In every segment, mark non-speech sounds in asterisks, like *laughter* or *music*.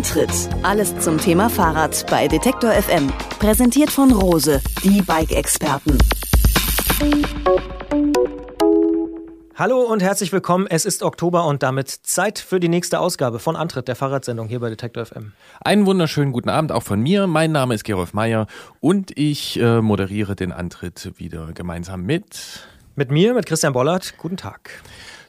Antritt. Alles zum Thema Fahrrad bei Detektor FM. Präsentiert von Rose, die Bike-Experten. Hallo und herzlich willkommen. Es ist Oktober und damit Zeit für die nächste Ausgabe von Antritt der Fahrradsendung hier bei Detektor FM. Einen wunderschönen guten Abend auch von mir. Mein Name ist Gerolf Meyer und ich äh, moderiere den Antritt wieder gemeinsam mit mit mir, mit Christian Bollert. Guten Tag.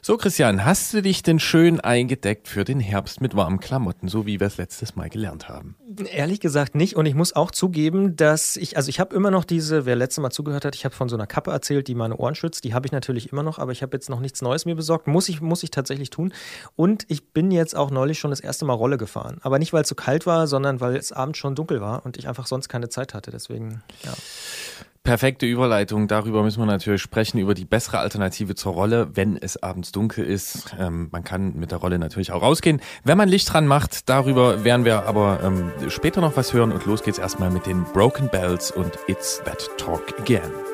So, Christian, hast du dich denn schön eingedeckt für den Herbst mit warmen Klamotten, so wie wir es letztes Mal gelernt haben? Ehrlich gesagt nicht. Und ich muss auch zugeben, dass ich, also ich habe immer noch diese, wer letztes Mal zugehört hat, ich habe von so einer Kappe erzählt, die meine Ohren schützt. Die habe ich natürlich immer noch, aber ich habe jetzt noch nichts Neues mir besorgt. Muss ich, muss ich tatsächlich tun. Und ich bin jetzt auch neulich schon das erste Mal Rolle gefahren. Aber nicht, weil es zu so kalt war, sondern weil es abends schon dunkel war und ich einfach sonst keine Zeit hatte. Deswegen, ja. Perfekte Überleitung. Darüber müssen wir natürlich sprechen, über die bessere Alternative zur Rolle, wenn es abends dunkel ist. Ähm, man kann mit der Rolle natürlich auch rausgehen, wenn man Licht dran macht. Darüber werden wir aber ähm, später noch was hören. Und los geht's erstmal mit den Broken Bells und It's That Talk Again.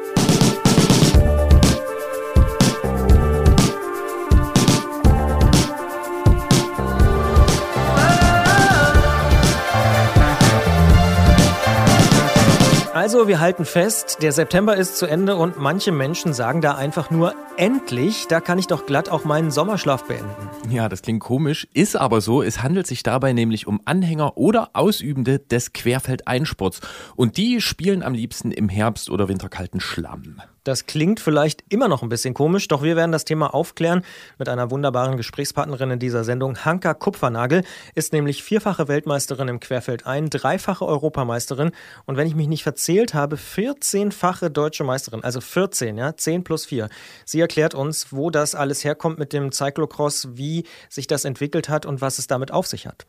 Also, wir halten fest, der September ist zu Ende und manche Menschen sagen da einfach nur endlich, da kann ich doch glatt auch meinen Sommerschlaf beenden. Ja, das klingt komisch, ist aber so. Es handelt sich dabei nämlich um Anhänger oder Ausübende des Querfeldeinsports und die spielen am liebsten im Herbst oder winterkalten Schlamm. Das klingt vielleicht immer noch ein bisschen komisch, doch wir werden das Thema aufklären mit einer wunderbaren Gesprächspartnerin in dieser Sendung. Hanka Kupfernagel ist nämlich vierfache Weltmeisterin im Querfeldein, dreifache Europameisterin und wenn ich mich nicht verzählt habe, 14-fache deutsche Meisterin, also 14, ja, 10 plus 4. Sie erklärt uns, wo das alles herkommt mit dem Cyclocross, wie sich das entwickelt hat und was es damit auf sich hat.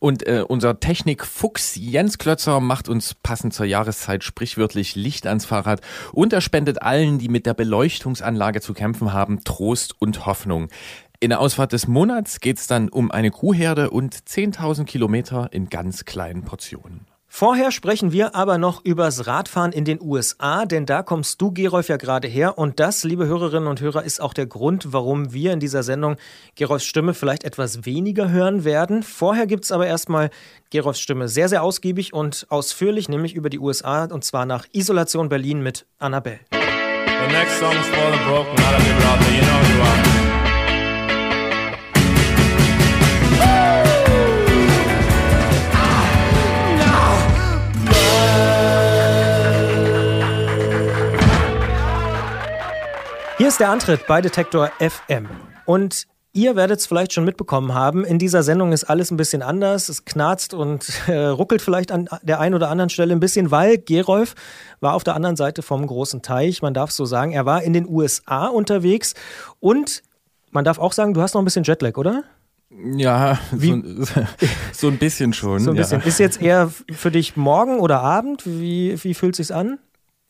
Und äh, unser Technikfuchs Jens Klötzer macht uns passend zur Jahreszeit sprichwörtlich Licht ans Fahrrad und er spendet all allen, die mit der Beleuchtungsanlage zu kämpfen haben, Trost und Hoffnung. In der Ausfahrt des Monats geht es dann um eine Kuhherde und 10.000 Kilometer in ganz kleinen Portionen. Vorher sprechen wir aber noch übers Radfahren in den USA, denn da kommst du, Gerolf, ja gerade her. Und das, liebe Hörerinnen und Hörer, ist auch der Grund, warum wir in dieser Sendung Gerolfs Stimme vielleicht etwas weniger hören werden. Vorher gibt es aber erstmal Gerolfs Stimme sehr, sehr ausgiebig und ausführlich, nämlich über die USA und zwar nach Isolation Berlin mit Annabelle. The next song is the broken hearted people out there. You know who you are. Hier ist der Antritt bei Detektor FM. Und Ihr werdet es vielleicht schon mitbekommen haben, in dieser Sendung ist alles ein bisschen anders. Es knarzt und äh, ruckelt vielleicht an der einen oder anderen Stelle ein bisschen, weil Gerolf war auf der anderen Seite vom großen Teich, man darf so sagen. Er war in den USA unterwegs und man darf auch sagen, du hast noch ein bisschen Jetlag, oder? Ja, so, *laughs* so, ein bisschen schon. So ein bisschen. Ja. Ist jetzt eher für dich morgen oder Abend? Wie, wie fühlt es sich an?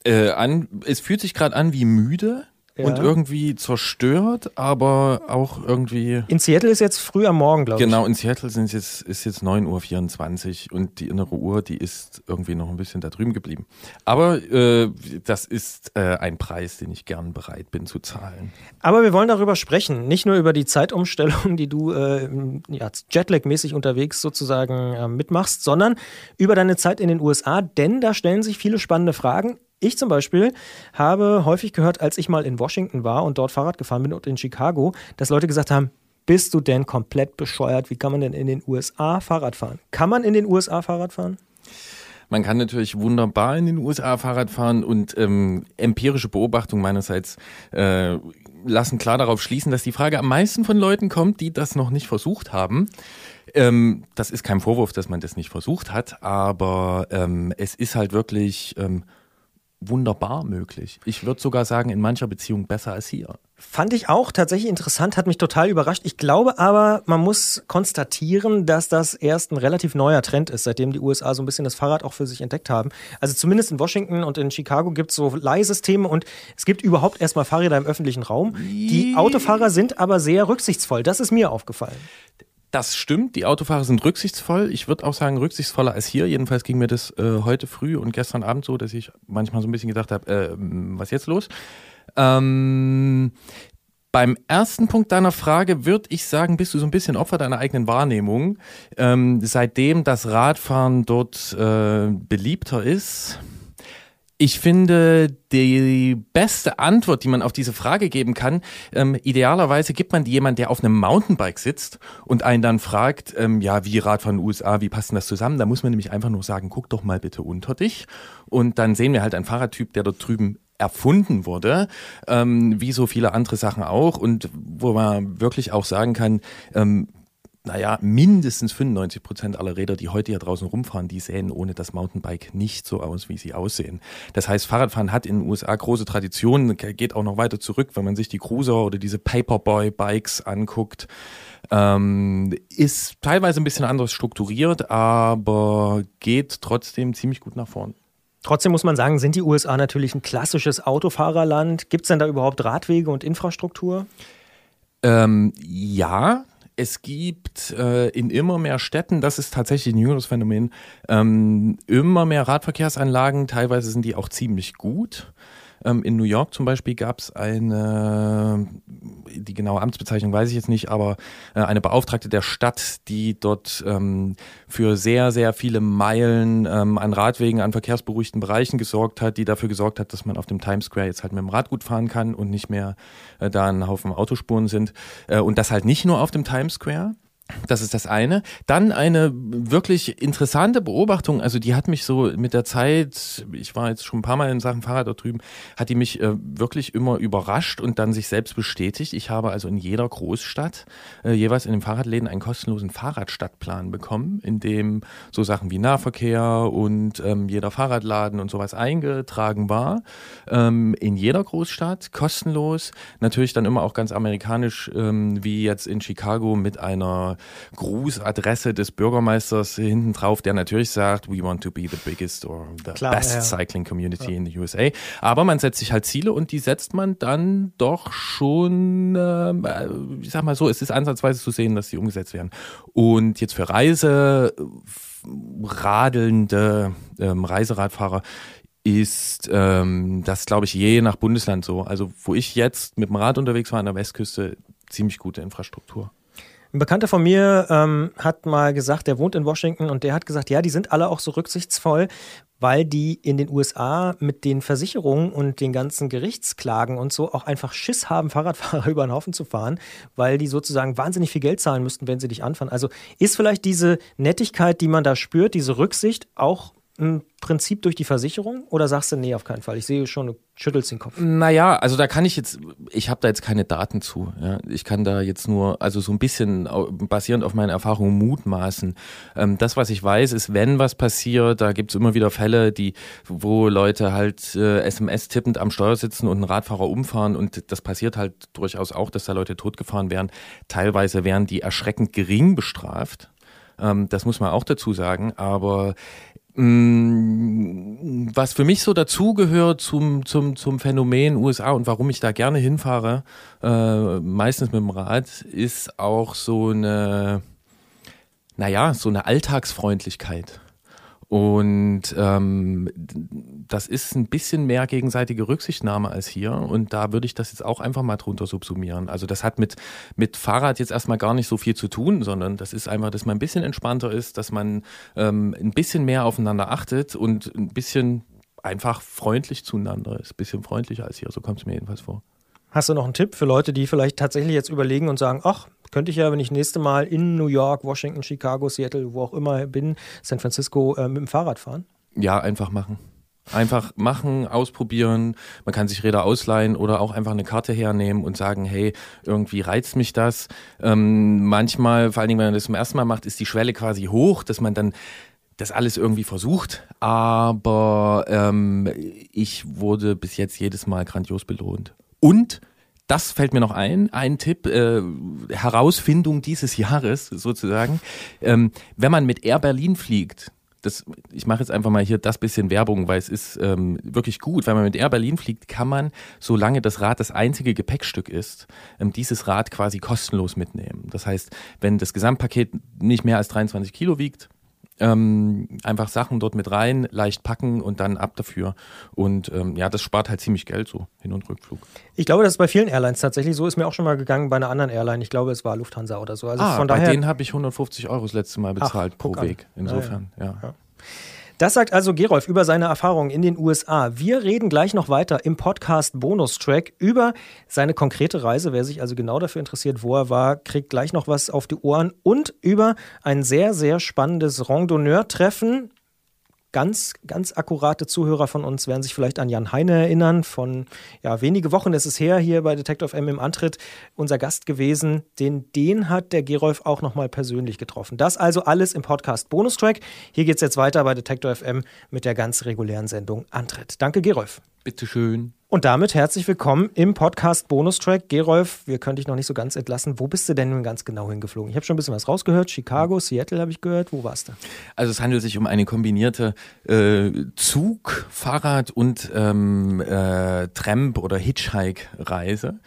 Äh, an? Es fühlt sich gerade an wie müde ja. und irgendwie zerstört, aber auch irgendwie. In Seattle ist jetzt früh am Morgen, glaube ich. Genau, in Seattle sind jetzt, ist jetzt 9.24 Uhr und die innere Uhr, die ist irgendwie noch ein bisschen da drüben geblieben. Aber äh, das ist äh, ein Preis, den ich gern bereit bin zu zahlen. Aber wir wollen darüber sprechen, nicht nur über die Zeitumstellung, die du äh, ja, Jetlag-mäßig unterwegs sozusagen äh, mitmachst, sondern über deine Zeit in den USA, denn da stellen sich viele spannende Fragen. Ich zum Beispiel habe häufig gehört, als ich mal in Washington war und dort Fahrrad gefahren bin und in Chicago, dass Leute gesagt haben, bist du denn komplett bescheuert? Wie kann man denn in den USA Fahrrad fahren? Kann man in den USA Fahrrad fahren? Man kann natürlich wunderbar in den USA Fahrrad fahren und ähm, empirische Beobachtung meinerseits äh, lassen klar darauf schließen, dass die Frage am meisten von Leuten kommt, die das noch nicht versucht haben. Ähm, das ist kein Vorwurf, dass man das nicht versucht hat, aber ähm, es ist halt wirklich ähm, wunderbar möglich. Ich würde sogar sagen, in mancher Beziehung besser als hier. Fand ich auch tatsächlich interessant, hat mich total überrascht. Ich glaube aber, man muss konstatieren, dass das erst ein relativ neuer Trend ist, seitdem die USA so ein bisschen das Fahrrad auch für sich entdeckt haben. Also zumindest in Washington und in Chicago gibt es so Leihsysteme und es gibt überhaupt erstmal Fahrräder im öffentlichen Raum. Die Autofahrer sind aber sehr rücksichtsvoll. Das ist mir aufgefallen. Das stimmt, die Autofahrer sind rücksichtsvoll. Ich würde auch sagen, rücksichtsvoller als hier. Jedenfalls ging mir das äh, heute früh und gestern Abend so, dass ich manchmal so ein bisschen gedacht habe, äh, was jetzt los? Ähm, beim ersten Punkt deiner Frage würde ich sagen, bist du so ein bisschen Opfer deiner eigenen Wahrnehmung. Ähm, seitdem das Radfahren dort äh, beliebter ist, ich finde, die beste Antwort, die man auf diese Frage geben kann, ähm, idealerweise gibt man die jemand, der auf einem Mountainbike sitzt und einen dann fragt, ähm, ja, wie Radfahren USA, wie passt denn das zusammen? Da muss man nämlich einfach nur sagen, guck doch mal bitte unter dich. Und dann sehen wir halt einen Fahrradtyp, der dort drüben erfunden wurde, ähm, wie so viele andere Sachen auch und wo man wirklich auch sagen kann, ähm, naja, mindestens 95 Prozent aller Räder, die heute hier draußen rumfahren, die sehen ohne das Mountainbike nicht so aus, wie sie aussehen. Das heißt, Fahrradfahren hat in den USA große Traditionen, geht auch noch weiter zurück, wenn man sich die Cruiser oder diese Paperboy-Bikes anguckt. Ähm, ist teilweise ein bisschen anders strukturiert, aber geht trotzdem ziemlich gut nach vorn. Trotzdem muss man sagen, sind die USA natürlich ein klassisches Autofahrerland. Gibt es denn da überhaupt Radwege und Infrastruktur? Ähm, ja, es gibt äh, in immer mehr Städten, das ist tatsächlich ein jüngeres Phänomen, ähm, immer mehr Radverkehrsanlagen. Teilweise sind die auch ziemlich gut. Ähm, in New York zum Beispiel gab es eine, die genaue Amtsbezeichnung weiß ich jetzt nicht, aber äh, eine Beauftragte der Stadt, die dort ähm, für sehr, sehr viele Meilen ähm, an Radwegen, an verkehrsberuhigten Bereichen gesorgt hat, die dafür gesorgt hat, dass man auf dem Times Square jetzt halt mit dem Rad gut fahren kann und nicht mehr äh, da ein Haufen Autospuren sind. Äh, und das halt nicht nur auf dem Times Square. Das ist das eine. Dann eine wirklich interessante Beobachtung, also die hat mich so mit der Zeit, ich war jetzt schon ein paar Mal in Sachen Fahrrad da drüben, hat die mich äh, wirklich immer überrascht und dann sich selbst bestätigt. Ich habe also in jeder Großstadt äh, jeweils in den Fahrradläden einen kostenlosen Fahrradstadtplan bekommen, in dem so Sachen wie Nahverkehr und ähm, jeder Fahrradladen und sowas eingetragen war. Ähm, in jeder Großstadt, kostenlos. Natürlich dann immer auch ganz amerikanisch, ähm, wie jetzt in Chicago mit einer Grußadresse des Bürgermeisters hinten drauf, der natürlich sagt, we want to be the biggest or the Klar, best ja. cycling community ja. in the USA. Aber man setzt sich halt Ziele und die setzt man dann doch schon, äh, ich sag mal so, es ist ansatzweise zu sehen, dass die umgesetzt werden. Und jetzt für Reise radelnde ähm, Reiseradfahrer ist ähm, das, glaube ich, je nach Bundesland so. Also wo ich jetzt mit dem Rad unterwegs war an der Westküste, ziemlich gute Infrastruktur. Ein Bekannter von mir ähm, hat mal gesagt, der wohnt in Washington und der hat gesagt, ja, die sind alle auch so rücksichtsvoll, weil die in den USA mit den Versicherungen und den ganzen Gerichtsklagen und so auch einfach Schiss haben, *laughs* Fahrradfahrer über den Haufen zu fahren, weil die sozusagen wahnsinnig viel Geld zahlen müssten, wenn sie dich anfahren. Also ist vielleicht diese Nettigkeit, die man da spürt, diese Rücksicht auch ein Prinzip durch die Versicherung oder sagst du, nee, auf keinen Fall? Ich sehe schon, du schüttelst den Kopf. Naja, also da kann ich jetzt, ich habe da jetzt keine Daten zu. Ja. Ich kann da jetzt nur, also so ein bisschen basierend auf meinen Erfahrungen mutmaßen. Ähm, das, was ich weiß, ist, wenn was passiert, da gibt's immer wieder Fälle, die, wo Leute halt äh, SMS tippend am Steuer sitzen und einen Radfahrer umfahren und das passiert halt durchaus auch, dass da Leute totgefahren werden. Teilweise werden die erschreckend gering bestraft. Ähm, das muss man auch dazu sagen. Aber was für mich so dazugehört zum, zum, zum Phänomen USA und warum ich da gerne hinfahre, äh, meistens mit dem Rad, ist auch so eine, naja, so eine Alltagsfreundlichkeit. Und ähm, das ist ein bisschen mehr gegenseitige Rücksichtnahme als hier. Und da würde ich das jetzt auch einfach mal drunter subsumieren. Also das hat mit, mit Fahrrad jetzt erstmal gar nicht so viel zu tun, sondern das ist einfach, dass man ein bisschen entspannter ist, dass man ähm, ein bisschen mehr aufeinander achtet und ein bisschen einfach freundlich zueinander ist. Ein bisschen freundlicher als hier, so kommt es mir jedenfalls vor. Hast du noch einen Tipp für Leute, die vielleicht tatsächlich jetzt überlegen und sagen, ach, könnte ich ja, wenn ich nächste Mal in New York, Washington, Chicago, Seattle, wo auch immer bin, San Francisco, äh, mit dem Fahrrad fahren? Ja, einfach machen. Einfach machen, ausprobieren. Man kann sich Räder ausleihen oder auch einfach eine Karte hernehmen und sagen, hey, irgendwie reizt mich das. Ähm, manchmal, vor allen Dingen, wenn man das zum ersten Mal macht, ist die Schwelle quasi hoch, dass man dann das alles irgendwie versucht. Aber ähm, ich wurde bis jetzt jedes Mal grandios belohnt. Und das fällt mir noch ein, ein Tipp, äh, Herausfindung dieses Jahres sozusagen. Ähm, wenn man mit Air Berlin fliegt, das, ich mache jetzt einfach mal hier das bisschen Werbung, weil es ist ähm, wirklich gut. Wenn man mit Air Berlin fliegt, kann man, solange das Rad das einzige Gepäckstück ist, ähm, dieses Rad quasi kostenlos mitnehmen. Das heißt, wenn das Gesamtpaket nicht mehr als 23 Kilo wiegt, ähm, einfach Sachen dort mit rein, leicht packen und dann ab dafür. Und ähm, ja, das spart halt ziemlich Geld so, Hin- und Rückflug. Ich glaube, das ist bei vielen Airlines tatsächlich so. Ist mir auch schon mal gegangen bei einer anderen Airline. Ich glaube, es war Lufthansa oder so. Also ah, von bei daher, denen habe ich 150 Euro das letzte Mal bezahlt Ach, pro Weg. Insofern, ja. ja. ja. Das sagt also Gerolf über seine Erfahrungen in den USA. Wir reden gleich noch weiter im Podcast Bonustrack über seine konkrete Reise. Wer sich also genau dafür interessiert, wo er war, kriegt gleich noch was auf die Ohren und über ein sehr, sehr spannendes Randonneur-Treffen ganz, ganz akkurate Zuhörer von uns werden sich vielleicht an Jan Heine erinnern. Von ja, wenige Wochen ist es her hier bei Detective M im Antritt unser Gast gewesen. Den, den hat der Gerolf auch nochmal persönlich getroffen. Das also alles im Podcast Bonustrack. Hier geht es jetzt weiter bei Detector FM mit der ganz regulären Sendung Antritt. Danke, Gerolf. Bitteschön. Und damit herzlich willkommen im Podcast Bonustrack. Gerolf, wir können dich noch nicht so ganz entlassen. Wo bist du denn nun ganz genau hingeflogen? Ich habe schon ein bisschen was rausgehört. Chicago, Seattle habe ich gehört. Wo warst du? Also es handelt sich um eine kombinierte äh, Zug-, Fahrrad- und ähm, äh, Tramp- oder Hitchhike-Reise.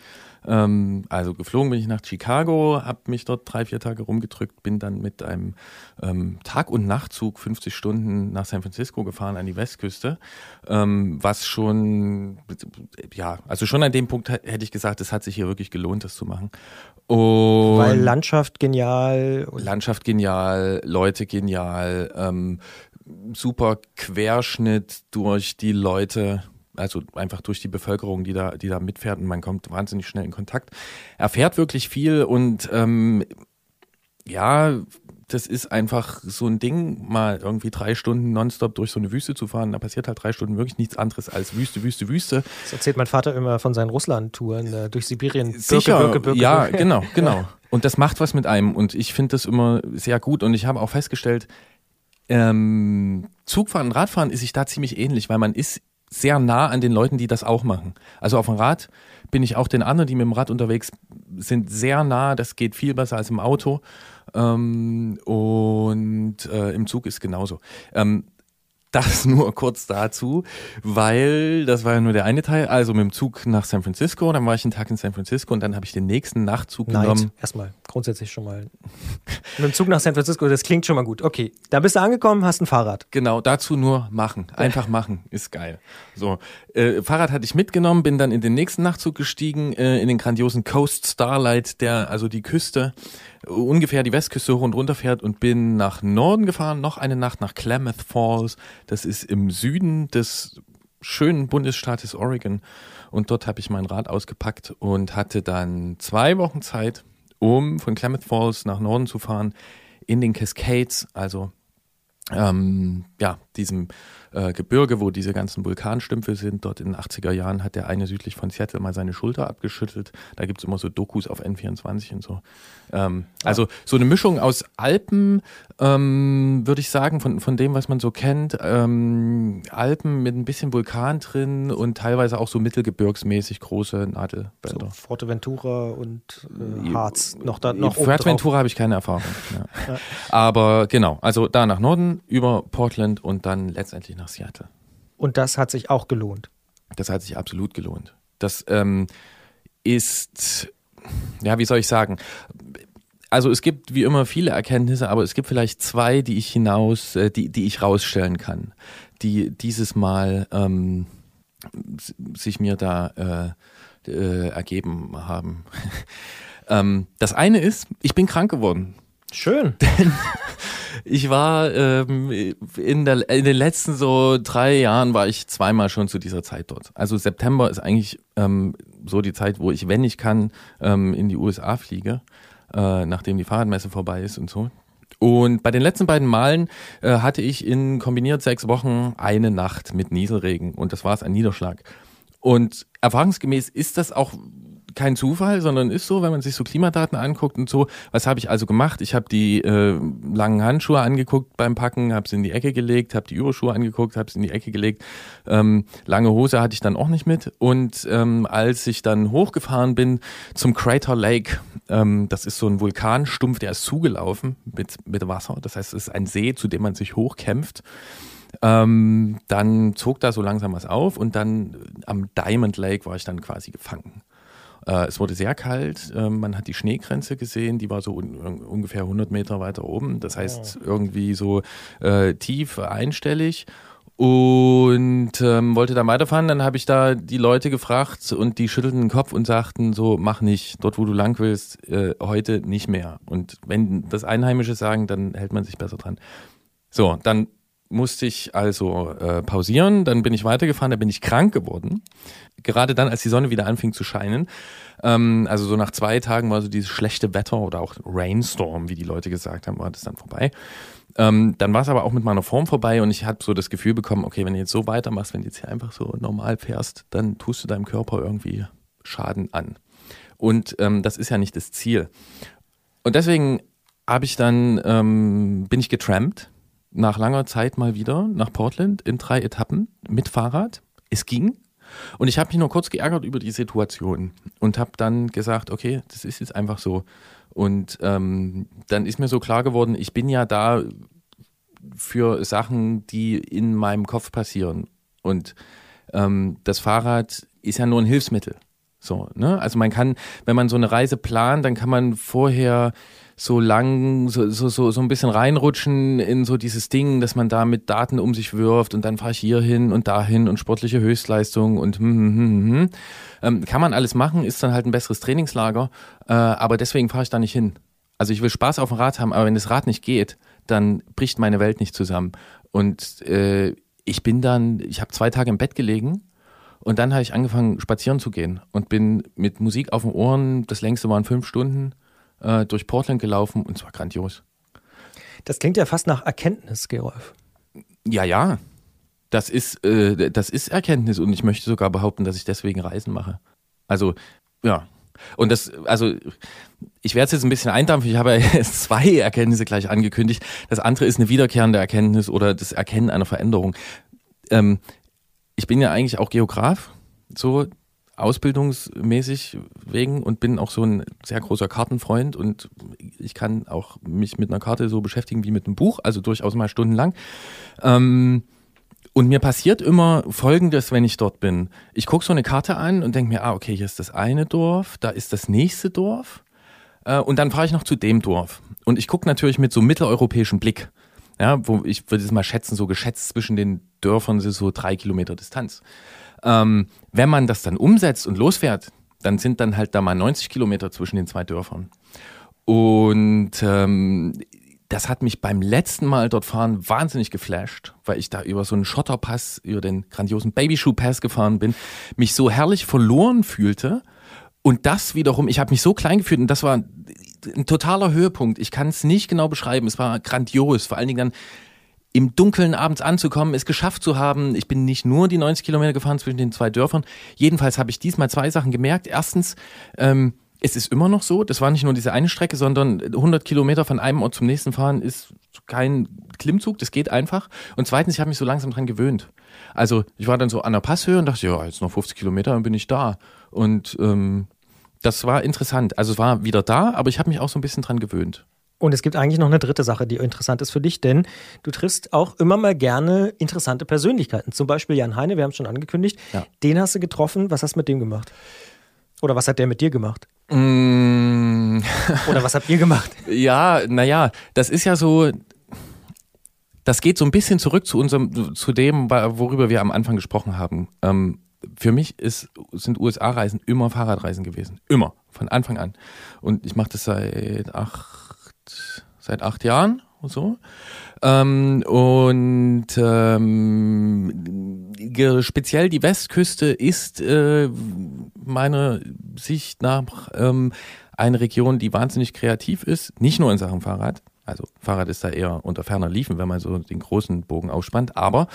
Ähm, also geflogen bin ich nach Chicago, habe mich dort drei, vier Tage rumgedrückt, bin dann mit einem ähm, Tag- und Nachtzug 50 Stunden nach San Francisco gefahren an die Westküste, ähm, was schon, ja, also schon an dem Punkt hätte ich gesagt, es hat sich hier wirklich gelohnt, das zu machen. Und Weil Landschaft genial. Landschaft genial, Leute genial, ähm, super Querschnitt durch die Leute also einfach durch die Bevölkerung, die da, die da mitfährt und man kommt wahnsinnig schnell in Kontakt. Erfährt wirklich viel und ähm, ja, das ist einfach so ein Ding, mal irgendwie drei Stunden nonstop durch so eine Wüste zu fahren. Da passiert halt drei Stunden wirklich nichts anderes als Wüste, Wüste, Wüste. Das erzählt mein Vater immer von seinen Russland-Touren äh, durch Sibirien. Sicher, Birke, Birke, ja, genau, *laughs* genau. Und das macht was mit einem und ich finde das immer sehr gut und ich habe auch festgestellt, ähm, Zugfahren und Radfahren ist sich da ziemlich ähnlich, weil man ist sehr nah an den Leuten, die das auch machen. Also auf dem Rad bin ich auch den anderen, die mit dem Rad unterwegs sind, sehr nah. Das geht viel besser als im Auto. Ähm, und äh, im Zug ist genauso. Ähm, das *laughs* nur kurz dazu, weil das war ja nur der eine Teil. Also mit dem Zug nach San Francisco, dann war ich einen Tag in San Francisco und dann habe ich den nächsten Nachtzug Neid. genommen. Erstmal grundsätzlich schon mal. mit dem Zug nach San Francisco, das klingt schon mal gut. Okay, da bist du angekommen, hast ein Fahrrad. Genau, dazu nur machen. Einfach machen, ist geil. So, äh, Fahrrad hatte ich mitgenommen, bin dann in den nächsten Nachtzug gestiegen, äh, in den grandiosen Coast Starlight, der also die Küste ungefähr die Westküste hoch und runter fährt und bin nach Norden gefahren, noch eine Nacht nach Klamath Falls. Das ist im Süden des schönen Bundesstaates Oregon. Und dort habe ich mein Rad ausgepackt und hatte dann zwei Wochen Zeit, um von Klamath Falls nach Norden zu fahren, in den Cascades, also ähm, ja, diesem äh, Gebirge, wo diese ganzen Vulkanstümpfe sind. Dort in den 80er Jahren hat der eine südlich von Seattle mal seine Schulter abgeschüttelt. Da gibt es immer so Dokus auf N24 und so. Ähm, ja. Also so eine Mischung aus Alpen, ähm, würde ich sagen, von, von dem, was man so kennt. Ähm, Alpen mit ein bisschen Vulkan drin und teilweise auch so mittelgebirgsmäßig große Nadelwälder. So Forteventura und äh, Harz noch da noch Fuerteventura habe ich keine Erfahrung. Ja. Ja. Aber genau, also da nach Norden über Portland und dann letztendlich nach Seattle. Und das hat sich auch gelohnt. Das hat sich absolut gelohnt. Das ähm, ist, ja, wie soll ich sagen? Also es gibt wie immer viele Erkenntnisse, aber es gibt vielleicht zwei, die ich hinaus, äh, die, die ich rausstellen kann, die dieses Mal ähm, sich mir da äh, äh, ergeben haben. *laughs* ähm, das eine ist, ich bin krank geworden. Schön. *laughs* Denn ich war ähm, in, der, in den letzten so drei Jahren war ich zweimal schon zu dieser Zeit dort. Also September ist eigentlich ähm, so die Zeit, wo ich, wenn ich kann, ähm, in die USA fliege, äh, nachdem die Fahrradmesse vorbei ist und so. Und bei den letzten beiden Malen äh, hatte ich in kombiniert sechs Wochen eine Nacht mit Nieselregen und das war es ein Niederschlag. Und erfahrungsgemäß ist das auch kein Zufall, sondern ist so, wenn man sich so Klimadaten anguckt und so. Was habe ich also gemacht? Ich habe die äh, langen Handschuhe angeguckt beim Packen, habe sie in die Ecke gelegt, habe die Überschuhe angeguckt, habe sie in die Ecke gelegt. Ähm, lange Hose hatte ich dann auch nicht mit. Und ähm, als ich dann hochgefahren bin zum Crater Lake, ähm, das ist so ein Vulkanstumpf, der ist zugelaufen mit, mit Wasser. Das heißt, es ist ein See, zu dem man sich hochkämpft. Ähm, dann zog da so langsam was auf und dann am Diamond Lake war ich dann quasi gefangen. Äh, es wurde sehr kalt, äh, man hat die Schneegrenze gesehen, die war so un ungefähr 100 Meter weiter oben, das heißt irgendwie so äh, tief einstellig und ähm, wollte da weiterfahren. Dann habe ich da die Leute gefragt und die schüttelten den Kopf und sagten so, mach nicht, dort wo du lang willst, äh, heute nicht mehr. Und wenn das Einheimische sagen, dann hält man sich besser dran. So, dann musste ich also äh, pausieren, dann bin ich weitergefahren, dann bin ich krank geworden. Gerade dann, als die Sonne wieder anfing zu scheinen. Ähm, also so nach zwei Tagen war so dieses schlechte Wetter oder auch Rainstorm, wie die Leute gesagt haben, war das dann vorbei. Ähm, dann war es aber auch mit meiner Form vorbei und ich hatte so das Gefühl bekommen, okay, wenn du jetzt so weitermachst, wenn du jetzt hier einfach so normal fährst, dann tust du deinem Körper irgendwie Schaden an. Und ähm, das ist ja nicht das Ziel. Und deswegen habe ich dann, ähm, bin ich getrampt nach langer Zeit mal wieder nach Portland in drei Etappen mit Fahrrad. Es ging. Und ich habe mich nur kurz geärgert über die Situation und habe dann gesagt, okay, das ist jetzt einfach so. Und ähm, dann ist mir so klar geworden, ich bin ja da für Sachen, die in meinem Kopf passieren. Und ähm, das Fahrrad ist ja nur ein Hilfsmittel. So, ne? Also man kann, wenn man so eine Reise plant, dann kann man vorher so lang, so, so, so, so ein bisschen reinrutschen in so dieses Ding, dass man da mit Daten um sich wirft und dann fahre ich hier hin und dahin und sportliche Höchstleistung und hm, hm, hm, hm. Ähm, kann man alles machen, ist dann halt ein besseres Trainingslager, äh, aber deswegen fahre ich da nicht hin. Also ich will Spaß auf dem Rad haben, aber wenn das Rad nicht geht, dann bricht meine Welt nicht zusammen. Und äh, ich bin dann, ich habe zwei Tage im Bett gelegen und dann habe ich angefangen, spazieren zu gehen und bin mit Musik auf den Ohren, das längste waren fünf Stunden, äh, durch Portland gelaufen und zwar grandios. Das klingt ja fast nach Erkenntnis, Gerolf. Ja, ja. Das ist, äh, das ist Erkenntnis und ich möchte sogar behaupten, dass ich deswegen Reisen mache. Also, ja. Und das, also, ich werde es jetzt ein bisschen eindampfen. Ich habe ja *laughs* jetzt zwei Erkenntnisse gleich angekündigt. Das andere ist eine wiederkehrende Erkenntnis oder das Erkennen einer Veränderung. Ähm, ich bin ja eigentlich auch Geograf. So, ausbildungsmäßig wegen und bin auch so ein sehr großer Kartenfreund und ich kann auch mich mit einer Karte so beschäftigen wie mit einem Buch, also durchaus mal stundenlang. Ähm, und mir passiert immer Folgendes, wenn ich dort bin. Ich gucke so eine Karte an und denke mir, ah, okay, hier ist das eine Dorf, da ist das nächste Dorf. Äh, und dann fahre ich noch zu dem Dorf. Und ich gucke natürlich mit so mitteleuropäischem Blick. Ja, wo ich würde es mal schätzen, so geschätzt zwischen den Dörfern ist so drei Kilometer Distanz. Ähm, wenn man das dann umsetzt und losfährt, dann sind dann halt da mal 90 Kilometer zwischen den zwei Dörfern. Und ähm, das hat mich beim letzten Mal dort fahren wahnsinnig geflasht, weil ich da über so einen Schotterpass, über den grandiosen Babyshoe-Pass gefahren bin, mich so herrlich verloren fühlte. Und das wiederum, ich habe mich so klein gefühlt und das war ein totaler Höhepunkt. Ich kann es nicht genau beschreiben. Es war grandios. Vor allen Dingen dann im Dunkeln abends anzukommen, es geschafft zu haben. Ich bin nicht nur die 90 Kilometer gefahren zwischen den zwei Dörfern. Jedenfalls habe ich diesmal zwei Sachen gemerkt. Erstens, ähm, es ist immer noch so, das war nicht nur diese eine Strecke, sondern 100 Kilometer von einem Ort zum nächsten fahren ist kein Klimmzug, das geht einfach. Und zweitens, ich habe mich so langsam dran gewöhnt. Also ich war dann so an der Passhöhe und dachte, ja, jetzt noch 50 Kilometer, dann bin ich da. Und ähm, das war interessant. Also es war wieder da, aber ich habe mich auch so ein bisschen dran gewöhnt. Und es gibt eigentlich noch eine dritte Sache, die interessant ist für dich, denn du triffst auch immer mal gerne interessante Persönlichkeiten. Zum Beispiel Jan Heine, wir haben es schon angekündigt. Ja. Den hast du getroffen. Was hast du mit dem gemacht? Oder was hat der mit dir gemacht? Mm. Oder was habt ihr gemacht? *laughs* Ja, naja, das ist ja so, das geht so ein bisschen zurück zu unserem, zu dem, worüber wir am Anfang gesprochen haben. Ähm, für mich ist, sind USA-Reisen immer Fahrradreisen gewesen. Immer. Von Anfang an. Und ich mache das seit acht seit acht Jahren und so. Ähm, und ähm, speziell die Westküste ist äh, meiner Sicht nach ähm, eine Region, die wahnsinnig kreativ ist, nicht nur in Sachen Fahrrad. Also Fahrrad ist da eher unter ferner Liefen, wenn man so den großen Bogen ausspannt. Aber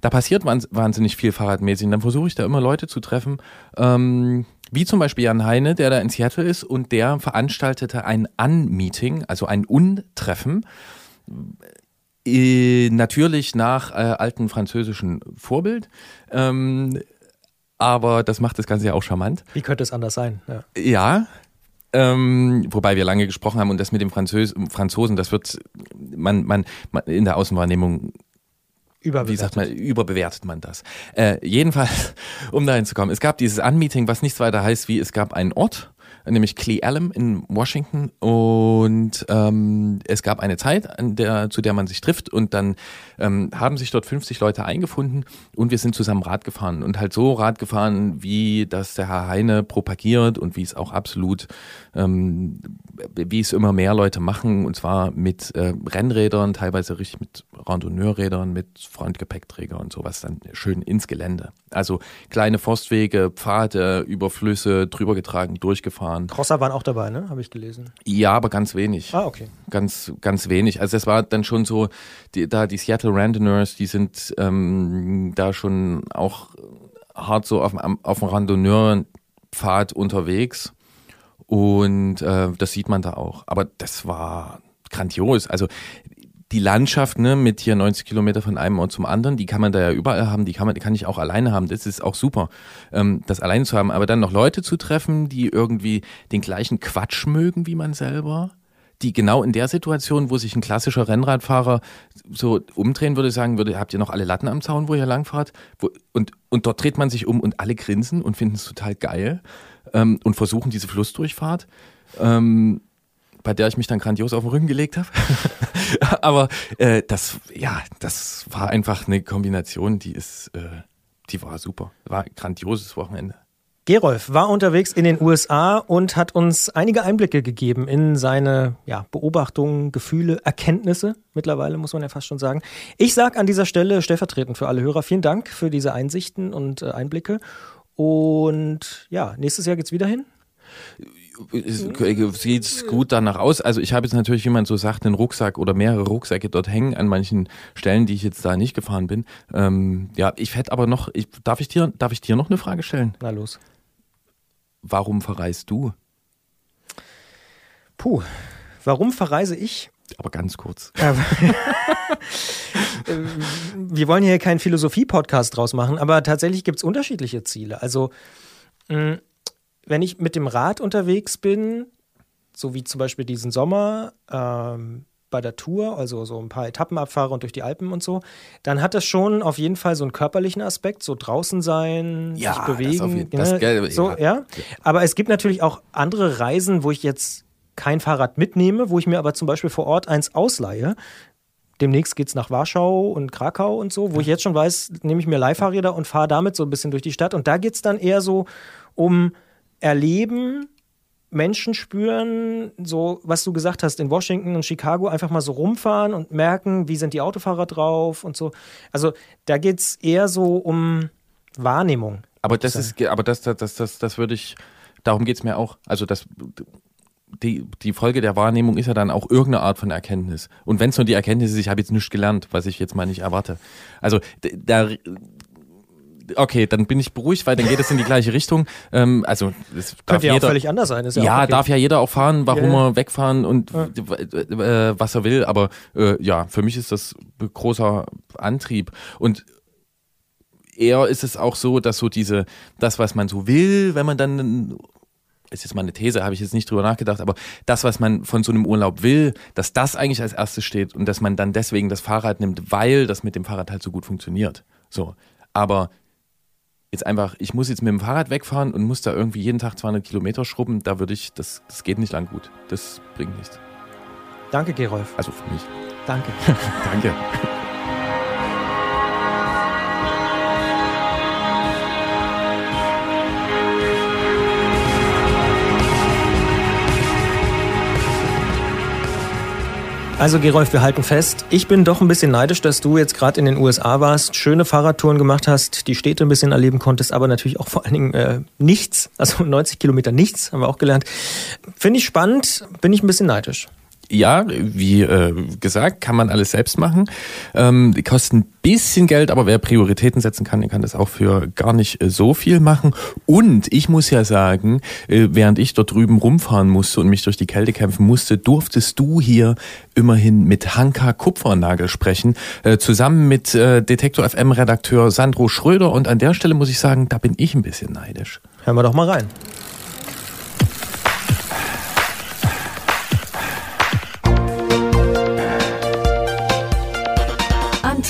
da passiert wahnsinnig viel fahrradmäßig. Und dann versuche ich da immer Leute zu treffen, ähm, wie zum Beispiel Jan Heine, der da in Seattle ist und der veranstaltete ein Un-Meeting, also ein Untreffen. Äh, natürlich nach äh, alten französischen Vorbild. Ähm, aber das macht das Ganze ja auch charmant. Wie könnte es anders sein? Ja. ja ähm, wobei wir lange gesprochen haben und das mit dem Französ Franzosen, das wird man, man, man in der Außenwahrnehmung wie sagt man, überbewertet man das. Äh, jedenfalls, *laughs* um dahin zu kommen, es gab dieses Unmeeting, was nichts weiter heißt wie, es gab einen Ort, nämlich Cle Alum in Washington. Und ähm, es gab eine Zeit, an der, zu der man sich trifft und dann ähm, haben sich dort 50 Leute eingefunden und wir sind zusammen Rad gefahren und halt so Rad gefahren, wie das der Herr Heine propagiert und wie es auch absolut, ähm, wie es immer mehr Leute machen und zwar mit äh, Rennrädern, teilweise richtig mit Randonneurrädern, mit Frontgepäckträger und sowas dann schön ins Gelände. Also kleine Forstwege, Pfade, Überflüsse, drüber getragen, durchgefahren. Crosser waren auch dabei, ne? Habe ich gelesen. Ja, aber ganz wenig. Ah, okay. Ganz, ganz wenig. Also es war dann schon so, die, da die Seattle Randonneurs, die sind ähm, da schon auch hart so auf, auf dem Randonneurpfad unterwegs. Und äh, das sieht man da auch. Aber das war grandios. Also die Landschaft ne, mit hier 90 Kilometer von einem Ort zum anderen, die kann man da ja überall haben, die kann man, die kann ich auch alleine haben. Das ist auch super, ähm, das alleine zu haben. Aber dann noch Leute zu treffen, die irgendwie den gleichen Quatsch mögen wie man selber, die genau in der Situation, wo sich ein klassischer Rennradfahrer so umdrehen würde, sagen würde, habt ihr noch alle Latten am Zaun, wo ihr langfahrt? Wo, und, und dort dreht man sich um und alle grinsen und finden es total geil ähm, und versuchen diese Flussdurchfahrt. Ähm, bei der ich mich dann grandios auf den Rücken gelegt habe. *laughs* Aber äh, das, ja, das war einfach eine Kombination, die ist, äh, die war super. War ein grandioses Wochenende. Gerolf war unterwegs in den USA und hat uns einige Einblicke gegeben in seine ja, Beobachtungen, Gefühle, Erkenntnisse. Mittlerweile muss man ja fast schon sagen. Ich sage an dieser Stelle stellvertretend für alle Hörer vielen Dank für diese Einsichten und äh, Einblicke. Und ja, nächstes Jahr geht's wieder hin sieht gut danach aus. Also ich habe jetzt natürlich, wie man so sagt, einen Rucksack oder mehrere Rucksäcke dort hängen an manchen Stellen, die ich jetzt da nicht gefahren bin. Ähm, ja, ich hätte aber noch, ich, darf, ich dir, darf ich dir noch eine Frage stellen? Na los. Warum verreist du? Puh, warum verreise ich? Aber ganz kurz. *laughs* Wir wollen hier keinen Philosophie-Podcast draus machen, aber tatsächlich gibt es unterschiedliche Ziele. Also mh, wenn ich mit dem Rad unterwegs bin, so wie zum Beispiel diesen Sommer ähm, bei der Tour, also so ein paar Etappen abfahre und durch die Alpen und so, dann hat das schon auf jeden Fall so einen körperlichen Aspekt, so draußen sein, ja, sich bewegen. Das, das, ne? so, ja. ja. Aber es gibt natürlich auch andere Reisen, wo ich jetzt kein Fahrrad mitnehme, wo ich mir aber zum Beispiel vor Ort eins ausleihe. Demnächst geht es nach Warschau und Krakau und so, wo ich jetzt schon weiß, nehme ich mir Leihfahrräder und fahre damit so ein bisschen durch die Stadt. Und da geht es dann eher so um erleben, Menschen spüren, so was du gesagt hast, in Washington und Chicago einfach mal so rumfahren und merken, wie sind die Autofahrer drauf und so. Also da geht es eher so um Wahrnehmung. Aber das ist, aber das, das, das, das, das würde ich, darum geht es mir auch. Also das, die, die Folge der Wahrnehmung ist ja dann auch irgendeine Art von Erkenntnis. Und wenn es nur die Erkenntnis ist, ich habe jetzt nichts gelernt, was ich jetzt mal nicht erwarte. Also da okay, dann bin ich beruhigt, weil dann geht es in die gleiche *laughs* Richtung. Ähm, also es könnte ja jeder, auch völlig anders sein. Ist ja, ja okay. darf ja jeder auch fahren, warum yeah. er wegfahren und ja. äh, was er will. Aber äh, ja, für mich ist das großer Antrieb und eher ist es auch so, dass so diese, das, was man so will, wenn man dann ist jetzt mal eine These, habe ich jetzt nicht drüber nachgedacht, aber das, was man von so einem Urlaub will, dass das eigentlich als erstes steht und dass man dann deswegen das Fahrrad nimmt, weil das mit dem Fahrrad halt so gut funktioniert. So. Aber jetzt einfach, ich muss jetzt mit dem Fahrrad wegfahren und muss da irgendwie jeden Tag 200 Kilometer schrubben, da würde ich, das, das geht nicht lang gut. Das bringt nichts. Danke, Gerolf. Also für mich. Danke. *laughs* *laughs* Danke. Also Gerolf, wir halten fest, ich bin doch ein bisschen neidisch, dass du jetzt gerade in den USA warst, schöne Fahrradtouren gemacht hast, die Städte ein bisschen erleben konntest, aber natürlich auch vor allen Dingen äh, nichts, also *laughs* 90 Kilometer nichts, haben wir auch gelernt. Finde ich spannend, bin ich ein bisschen neidisch. Ja, wie äh, gesagt, kann man alles selbst machen. Ähm, die kosten ein bisschen Geld, aber wer Prioritäten setzen kann, der kann das auch für gar nicht äh, so viel machen. Und ich muss ja sagen, äh, während ich dort drüben rumfahren musste und mich durch die Kälte kämpfen musste, durftest du hier immerhin mit Hanka Kupfernagel sprechen, äh, zusammen mit äh, Detektor FM Redakteur Sandro Schröder. Und an der Stelle muss ich sagen, da bin ich ein bisschen neidisch. Hören wir doch mal rein.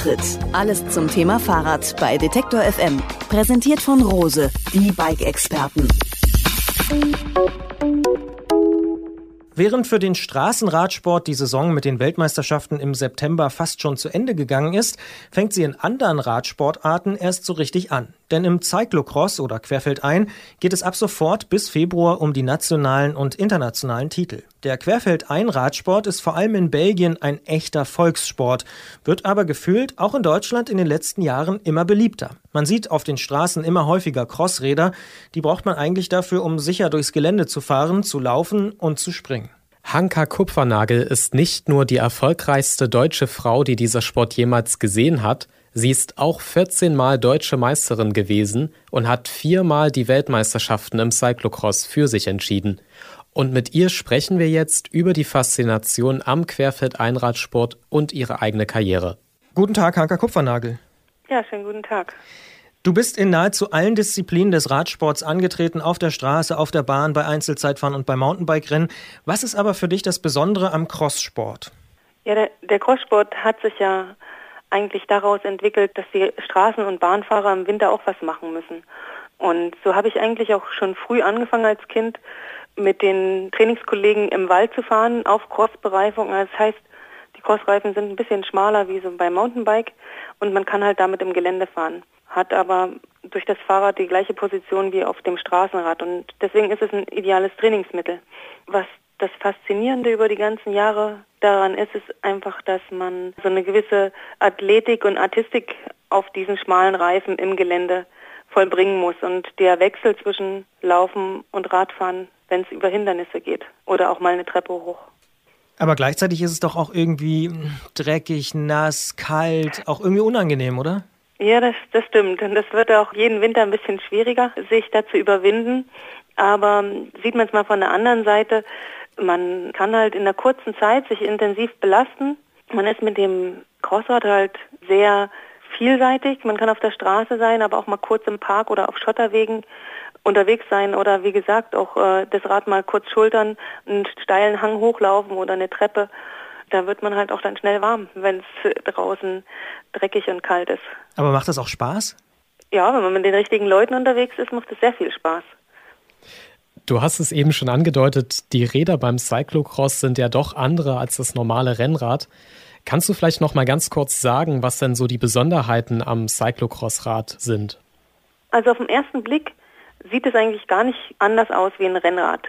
Antritt. Alles zum Thema Fahrrad bei Detektor FM. Präsentiert von Rose, die Bike-Experten. Während für den Straßenradsport die Saison mit den Weltmeisterschaften im September fast schon zu Ende gegangen ist, fängt sie in anderen Radsportarten erst so richtig an. Denn im Cyclocross oder Querfeldein geht es ab sofort bis Februar um die nationalen und internationalen Titel. Der Querfeldein-Radsport ist vor allem in Belgien ein echter Volkssport, wird aber gefühlt auch in Deutschland in den letzten Jahren immer beliebter. Man sieht auf den Straßen immer häufiger Crossräder, die braucht man eigentlich dafür, um sicher durchs Gelände zu fahren, zu laufen und zu springen. Hanka Kupfernagel ist nicht nur die erfolgreichste deutsche Frau, die dieser Sport jemals gesehen hat, Sie ist auch 14 Mal deutsche Meisterin gewesen und hat viermal die Weltmeisterschaften im Cyclocross für sich entschieden. Und mit ihr sprechen wir jetzt über die Faszination am Querfeld-Einradsport und ihre eigene Karriere. Guten Tag, Hanka Kupfernagel. Ja, schönen guten Tag. Du bist in nahezu allen Disziplinen des Radsports angetreten, auf der Straße, auf der Bahn, bei Einzelzeitfahren und bei Mountainbike-Rennen. Was ist aber für dich das Besondere am Crosssport? Ja, der, der Crosssport hat sich ja eigentlich daraus entwickelt, dass die Straßen- und Bahnfahrer im Winter auch was machen müssen. Und so habe ich eigentlich auch schon früh angefangen als Kind mit den Trainingskollegen im Wald zu fahren auf Crossbereifung. Das heißt, die Crossreifen sind ein bisschen schmaler wie so beim Mountainbike und man kann halt damit im Gelände fahren. Hat aber durch das Fahrrad die gleiche Position wie auf dem Straßenrad und deswegen ist es ein ideales Trainingsmittel. Was das Faszinierende über die ganzen Jahre daran ist es einfach, dass man so eine gewisse Athletik und Artistik auf diesen schmalen Reifen im Gelände vollbringen muss und der Wechsel zwischen Laufen und Radfahren, wenn es über Hindernisse geht oder auch mal eine Treppe hoch. Aber gleichzeitig ist es doch auch irgendwie dreckig, nass, kalt, auch irgendwie unangenehm, oder? Ja, das, das stimmt. Und das wird auch jeden Winter ein bisschen schwieriger, sich da zu überwinden. Aber sieht man es mal von der anderen Seite, man kann halt in der kurzen Zeit sich intensiv belasten. Man ist mit dem Crossrad halt sehr vielseitig. Man kann auf der Straße sein, aber auch mal kurz im Park oder auf Schotterwegen unterwegs sein oder wie gesagt auch äh, das Rad mal kurz schultern, einen steilen Hang hochlaufen oder eine Treppe. Da wird man halt auch dann schnell warm, wenn es draußen dreckig und kalt ist. Aber macht das auch Spaß? Ja, wenn man mit den richtigen Leuten unterwegs ist, macht es sehr viel Spaß. Du hast es eben schon angedeutet, die Räder beim Cyclocross sind ja doch andere als das normale Rennrad. Kannst du vielleicht noch mal ganz kurz sagen, was denn so die Besonderheiten am Cyclocross-Rad sind? Also auf den ersten Blick sieht es eigentlich gar nicht anders aus wie ein Rennrad.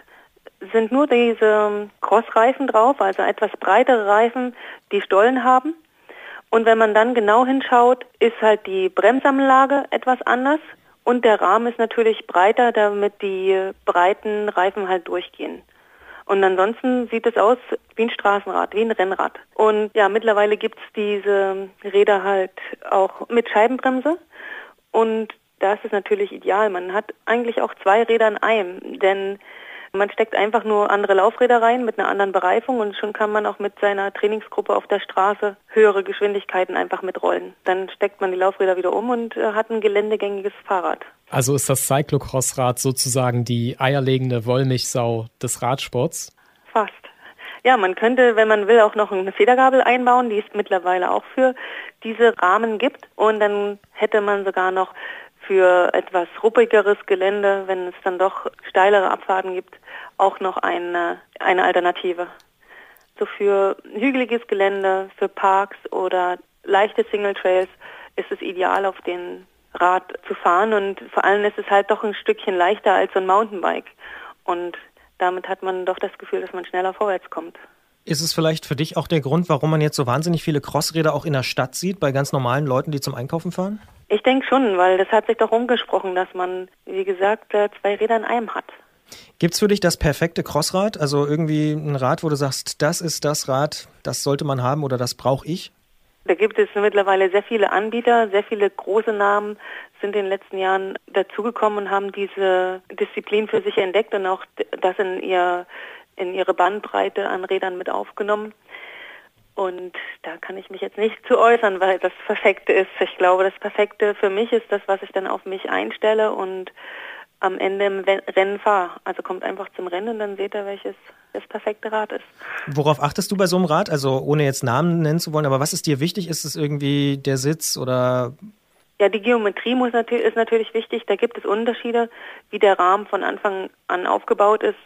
Es sind nur diese Crossreifen drauf, also etwas breitere Reifen, die Stollen haben. Und wenn man dann genau hinschaut, ist halt die Bremsanlage etwas anders. Und der Rahmen ist natürlich breiter, damit die breiten Reifen halt durchgehen. Und ansonsten sieht es aus wie ein Straßenrad, wie ein Rennrad. Und ja, mittlerweile gibt es diese Räder halt auch mit Scheibenbremse. Und da ist natürlich ideal. Man hat eigentlich auch zwei Räder in einem, denn man steckt einfach nur andere Laufräder rein mit einer anderen Bereifung und schon kann man auch mit seiner Trainingsgruppe auf der Straße höhere Geschwindigkeiten einfach mitrollen. Dann steckt man die Laufräder wieder um und äh, hat ein geländegängiges Fahrrad. Also ist das Cyclocross-Rad sozusagen die eierlegende Wollmilchsau des Radsports? Fast. Ja, man könnte, wenn man will, auch noch eine Federgabel einbauen, die es mittlerweile auch für diese Rahmen gibt. Und dann hätte man sogar noch für etwas ruppigeres Gelände, wenn es dann doch steilere Abfahrten gibt, auch noch eine, eine Alternative. So für hügeliges Gelände, für Parks oder leichte Single Trails ist es ideal, auf den Rad zu fahren und vor allem ist es halt doch ein Stückchen leichter als so ein Mountainbike und damit hat man doch das Gefühl, dass man schneller vorwärts kommt. Ist es vielleicht für dich auch der Grund, warum man jetzt so wahnsinnig viele Crossräder auch in der Stadt sieht, bei ganz normalen Leuten, die zum Einkaufen fahren? Ich denke schon, weil das hat sich doch umgesprochen, dass man, wie gesagt, zwei Räder in einem hat. Gibt es für dich das perfekte Crossrad? Also irgendwie ein Rad, wo du sagst, das ist das Rad, das sollte man haben oder das brauche ich? Da gibt es mittlerweile sehr viele Anbieter, sehr viele große Namen sind in den letzten Jahren dazugekommen und haben diese Disziplin für sich entdeckt und auch das in, ihr, in ihre Bandbreite an Rädern mit aufgenommen. Und da kann ich mich jetzt nicht zu äußern, weil das Perfekte ist. Ich glaube, das Perfekte für mich ist das, was ich dann auf mich einstelle und am Ende im Rennen fahre. Also kommt einfach zum Rennen und dann seht ihr, welches das perfekte Rad ist. Worauf achtest du bei so einem Rad? Also ohne jetzt Namen nennen zu wollen, aber was ist dir wichtig? Ist es irgendwie der Sitz oder ja, die Geometrie muss natürlich, ist natürlich wichtig. Da gibt es Unterschiede, wie der Rahmen von Anfang an aufgebaut ist,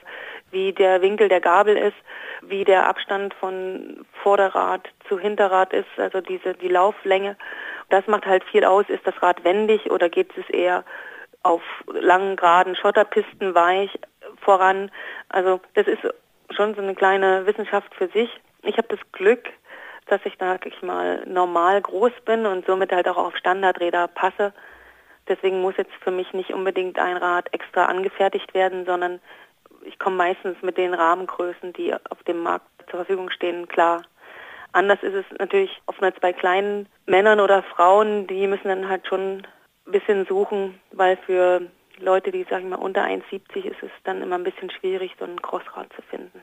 wie der Winkel der Gabel ist, wie der Abstand von Vorderrad zu Hinterrad ist, also diese die Lauflänge. Das macht halt viel aus. Ist das Rad wendig oder geht es eher auf langen, geraden Schotterpisten weich voran? Also das ist schon so eine kleine Wissenschaft für sich. Ich habe das Glück, dass ich da wirklich mal normal groß bin und somit halt auch auf Standardräder passe. Deswegen muss jetzt für mich nicht unbedingt ein Rad extra angefertigt werden, sondern ich komme meistens mit den Rahmengrößen, die auf dem Markt zur Verfügung stehen, klar. Anders ist es natürlich oftmals bei kleinen Männern oder Frauen, die müssen dann halt schon ein bisschen suchen, weil für Leute, die, sagen wir mal, unter 1,70 ist es dann immer ein bisschen schwierig, so ein Crossrad zu finden.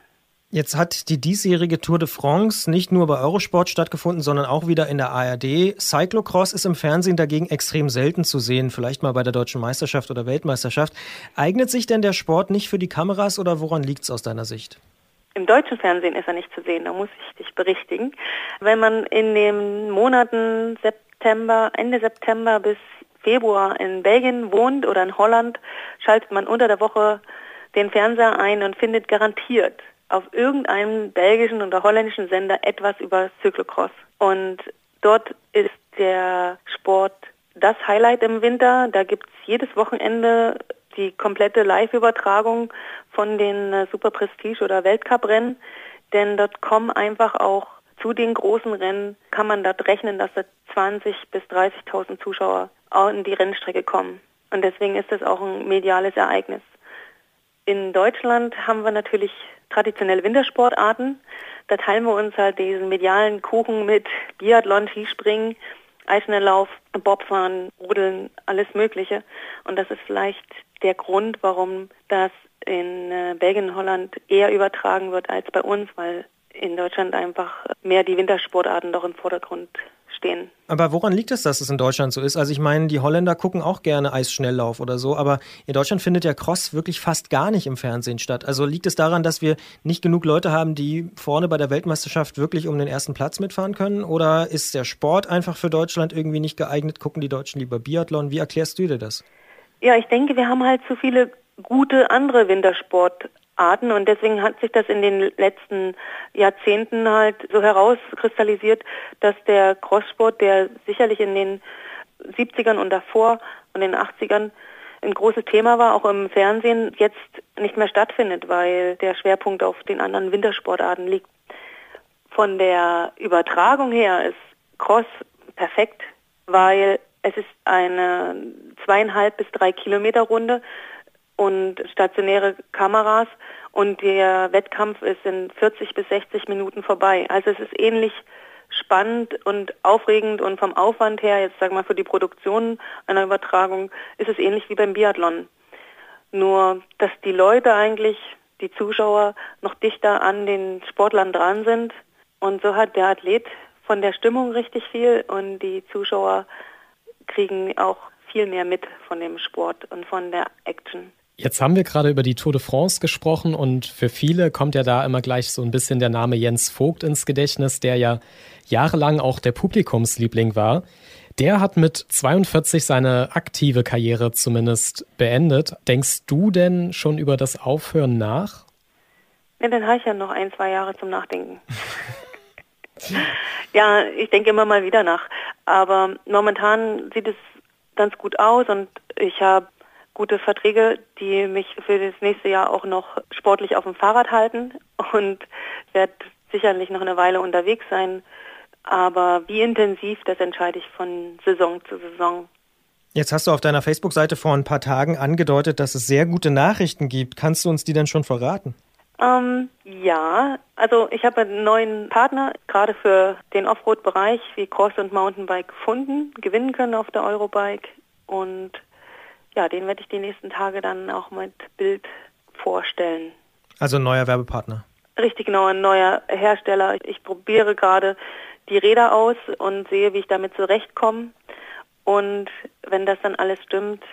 Jetzt hat die diesjährige Tour de France nicht nur bei Eurosport stattgefunden, sondern auch wieder in der ARD. Cyclocross ist im Fernsehen dagegen extrem selten zu sehen, vielleicht mal bei der deutschen Meisterschaft oder Weltmeisterschaft. Eignet sich denn der Sport nicht für die Kameras oder woran liegt es aus deiner Sicht? Im deutschen Fernsehen ist er nicht zu sehen, da muss ich dich berichtigen. Wenn man in den Monaten September, Ende September bis Februar in Belgien wohnt oder in Holland, schaltet man unter der Woche den Fernseher ein und findet garantiert auf irgendeinem belgischen oder holländischen Sender etwas über Cyclocross. Und dort ist der Sport das Highlight im Winter. Da gibt es jedes Wochenende die komplette Live-Übertragung von den äh, Super Prestige oder Weltcup-Rennen. Denn dort kommen einfach auch zu den großen Rennen, kann man dort rechnen, dass da 20.000 bis 30.000 Zuschauer in die Rennstrecke kommen. Und deswegen ist das auch ein mediales Ereignis. In Deutschland haben wir natürlich traditionelle Wintersportarten. Da teilen wir uns halt diesen medialen Kuchen mit Biathlon, Skispringen, Eisschnelllauf, Bobfahren, Rudeln, alles Mögliche. Und das ist vielleicht der Grund, warum das in äh, Belgien Holland eher übertragen wird als bei uns, weil in Deutschland einfach mehr die Wintersportarten doch im Vordergrund stehen. Aber woran liegt es, dass es in Deutschland so ist? Also ich meine, die Holländer gucken auch gerne Eisschnelllauf oder so, aber in Deutschland findet der Cross wirklich fast gar nicht im Fernsehen statt. Also liegt es daran, dass wir nicht genug Leute haben, die vorne bei der Weltmeisterschaft wirklich um den ersten Platz mitfahren können? Oder ist der Sport einfach für Deutschland irgendwie nicht geeignet? Gucken die Deutschen lieber Biathlon? Wie erklärst du dir das? Ja, ich denke, wir haben halt zu viele gute andere Wintersport Arten und deswegen hat sich das in den letzten Jahrzehnten halt so herauskristallisiert, dass der Crosssport, der sicherlich in den 70ern und davor und den 80ern ein großes Thema war, auch im Fernsehen, jetzt nicht mehr stattfindet, weil der Schwerpunkt auf den anderen Wintersportarten liegt. Von der Übertragung her ist Cross perfekt, weil es ist eine zweieinhalb bis drei Kilometer Runde und stationäre Kameras und der Wettkampf ist in 40 bis 60 Minuten vorbei. Also es ist ähnlich spannend und aufregend und vom Aufwand her, jetzt sagen wir mal für die Produktion einer Übertragung, ist es ähnlich wie beim Biathlon. Nur, dass die Leute eigentlich, die Zuschauer, noch dichter an den Sportlern dran sind. Und so hat der Athlet von der Stimmung richtig viel und die Zuschauer kriegen auch viel mehr mit von dem Sport und von der Action. Jetzt haben wir gerade über die Tour de France gesprochen und für viele kommt ja da immer gleich so ein bisschen der Name Jens Vogt ins Gedächtnis, der ja jahrelang auch der Publikumsliebling war. Der hat mit 42 seine aktive Karriere zumindest beendet. Denkst du denn schon über das Aufhören nach? Ja, dann habe ich ja noch ein, zwei Jahre zum Nachdenken. *laughs* ja, ich denke immer mal wieder nach. Aber momentan sieht es ganz gut aus und ich habe gute Verträge, die mich für das nächste Jahr auch noch sportlich auf dem Fahrrad halten und werde sicherlich noch eine Weile unterwegs sein. Aber wie intensiv, das entscheide ich von Saison zu Saison. Jetzt hast du auf deiner Facebook-Seite vor ein paar Tagen angedeutet, dass es sehr gute Nachrichten gibt. Kannst du uns die denn schon verraten? Ähm, ja, also ich habe einen neuen Partner gerade für den Offroad-Bereich wie Cross und Mountainbike gefunden, gewinnen können auf der Eurobike und ja, den werde ich die nächsten Tage dann auch mit Bild vorstellen. Also ein neuer Werbepartner. Richtig genau, ein neuer Hersteller. Ich probiere gerade die Räder aus und sehe, wie ich damit zurechtkomme. Und wenn das dann alles stimmt,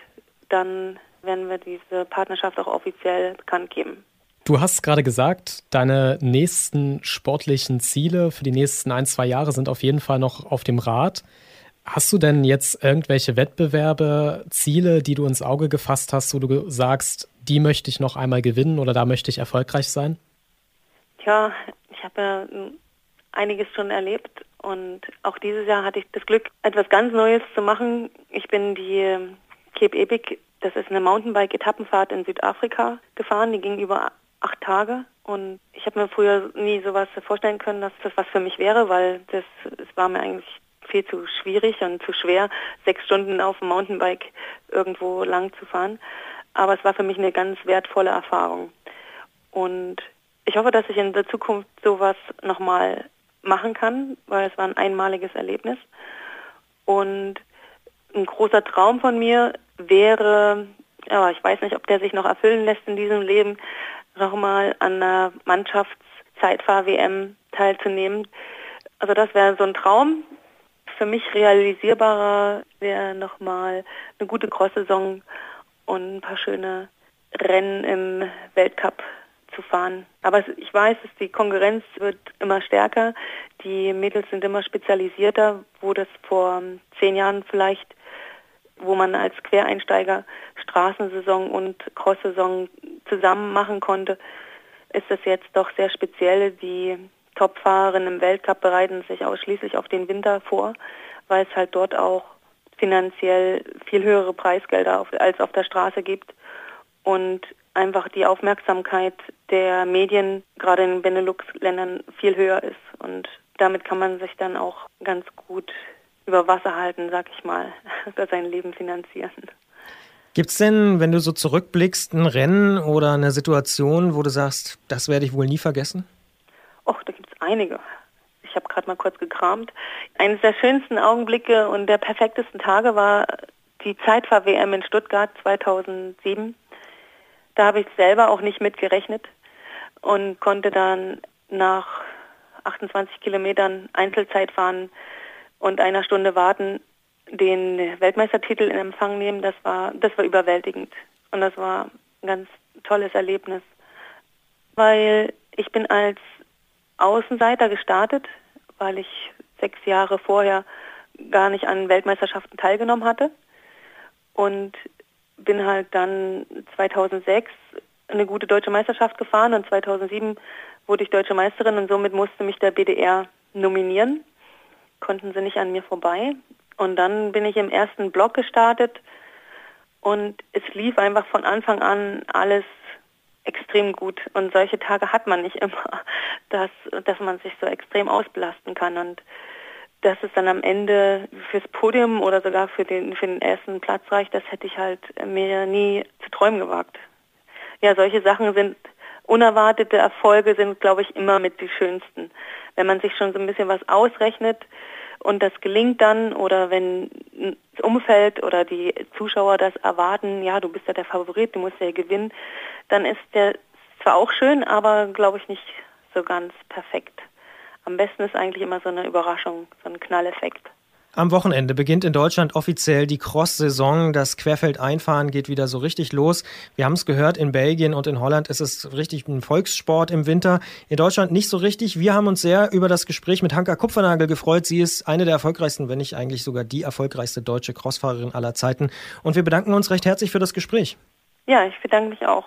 dann werden wir diese Partnerschaft auch offiziell bekannt geben. Du hast gerade gesagt, deine nächsten sportlichen Ziele für die nächsten ein, zwei Jahre sind auf jeden Fall noch auf dem Rad. Hast du denn jetzt irgendwelche Wettbewerbe, Ziele, die du ins Auge gefasst hast, wo du sagst, die möchte ich noch einmal gewinnen oder da möchte ich erfolgreich sein? Tja, ich habe ja einiges schon erlebt und auch dieses Jahr hatte ich das Glück, etwas ganz Neues zu machen. Ich bin die Cape Epic, das ist eine Mountainbike-Etappenfahrt in Südafrika gefahren, die ging über acht Tage und ich habe mir früher nie sowas vorstellen können, dass das was für mich wäre, weil das es war mir eigentlich viel zu schwierig und zu schwer, sechs Stunden auf dem Mountainbike irgendwo lang zu fahren. Aber es war für mich eine ganz wertvolle Erfahrung. Und ich hoffe, dass ich in der Zukunft sowas nochmal machen kann, weil es war ein einmaliges Erlebnis. Und ein großer Traum von mir wäre, ja, ich weiß nicht, ob der sich noch erfüllen lässt in diesem Leben, nochmal an einer Mannschaftszeitfahr-WM teilzunehmen. Also das wäre so ein Traum. Für mich realisierbarer wäre nochmal eine gute Cross-Saison und ein paar schöne Rennen im Weltcup zu fahren. Aber ich weiß, dass die Konkurrenz wird immer stärker. Die Mädels sind immer spezialisierter, wo das vor zehn Jahren vielleicht, wo man als Quereinsteiger Straßensaison und Cross-Saison zusammen machen konnte, ist das jetzt doch sehr speziell. Die Topfahrerinnen im Weltcup bereiten sich ausschließlich auf den Winter vor, weil es halt dort auch finanziell viel höhere Preisgelder als auf der Straße gibt und einfach die Aufmerksamkeit der Medien gerade in den Benelux-Ländern viel höher ist und damit kann man sich dann auch ganz gut über Wasser halten, sag ich mal, *laughs* für sein Leben finanzieren. Gibt es denn, wenn du so zurückblickst, ein Rennen oder eine Situation, wo du sagst, das werde ich wohl nie vergessen? Och, da gibt es einige. Ich habe gerade mal kurz gekramt. Eines der schönsten Augenblicke und der perfektesten Tage war die Zeitfahr-WM in Stuttgart 2007. Da habe ich selber auch nicht mitgerechnet und konnte dann nach 28 Kilometern Einzelzeit fahren und einer Stunde warten den Weltmeistertitel in Empfang nehmen, das war, das war überwältigend. Und das war ein ganz tolles Erlebnis. Weil ich bin als Außenseiter gestartet, weil ich sechs Jahre vorher gar nicht an Weltmeisterschaften teilgenommen hatte. Und bin halt dann 2006 eine gute deutsche Meisterschaft gefahren und 2007 wurde ich deutsche Meisterin und somit musste mich der BDR nominieren. Konnten sie nicht an mir vorbei. Und dann bin ich im ersten Block gestartet und es lief einfach von Anfang an alles extrem gut. Und solche Tage hat man nicht *laughs* immer, dass, dass man sich so extrem ausbelasten kann. Und dass es dann am Ende fürs Podium oder sogar für den, für den ersten Platz reicht, das hätte ich halt mir nie zu träumen gewagt. Ja, solche Sachen sind unerwartete Erfolge sind, glaube ich, immer mit die schönsten. Wenn man sich schon so ein bisschen was ausrechnet, und das gelingt dann oder wenn das Umfeld oder die Zuschauer das erwarten, ja, du bist ja der Favorit, du musst ja gewinnen, dann ist der zwar auch schön, aber glaube ich nicht so ganz perfekt. Am besten ist eigentlich immer so eine Überraschung, so ein Knalleffekt. Am Wochenende beginnt in Deutschland offiziell die Cross-Saison. Das Querfeldeinfahren geht wieder so richtig los. Wir haben es gehört, in Belgien und in Holland ist es richtig ein Volkssport im Winter. In Deutschland nicht so richtig. Wir haben uns sehr über das Gespräch mit Hanka Kupfernagel gefreut. Sie ist eine der erfolgreichsten, wenn nicht eigentlich sogar die erfolgreichste deutsche Crossfahrerin aller Zeiten. Und wir bedanken uns recht herzlich für das Gespräch. Ja, ich bedanke mich auch.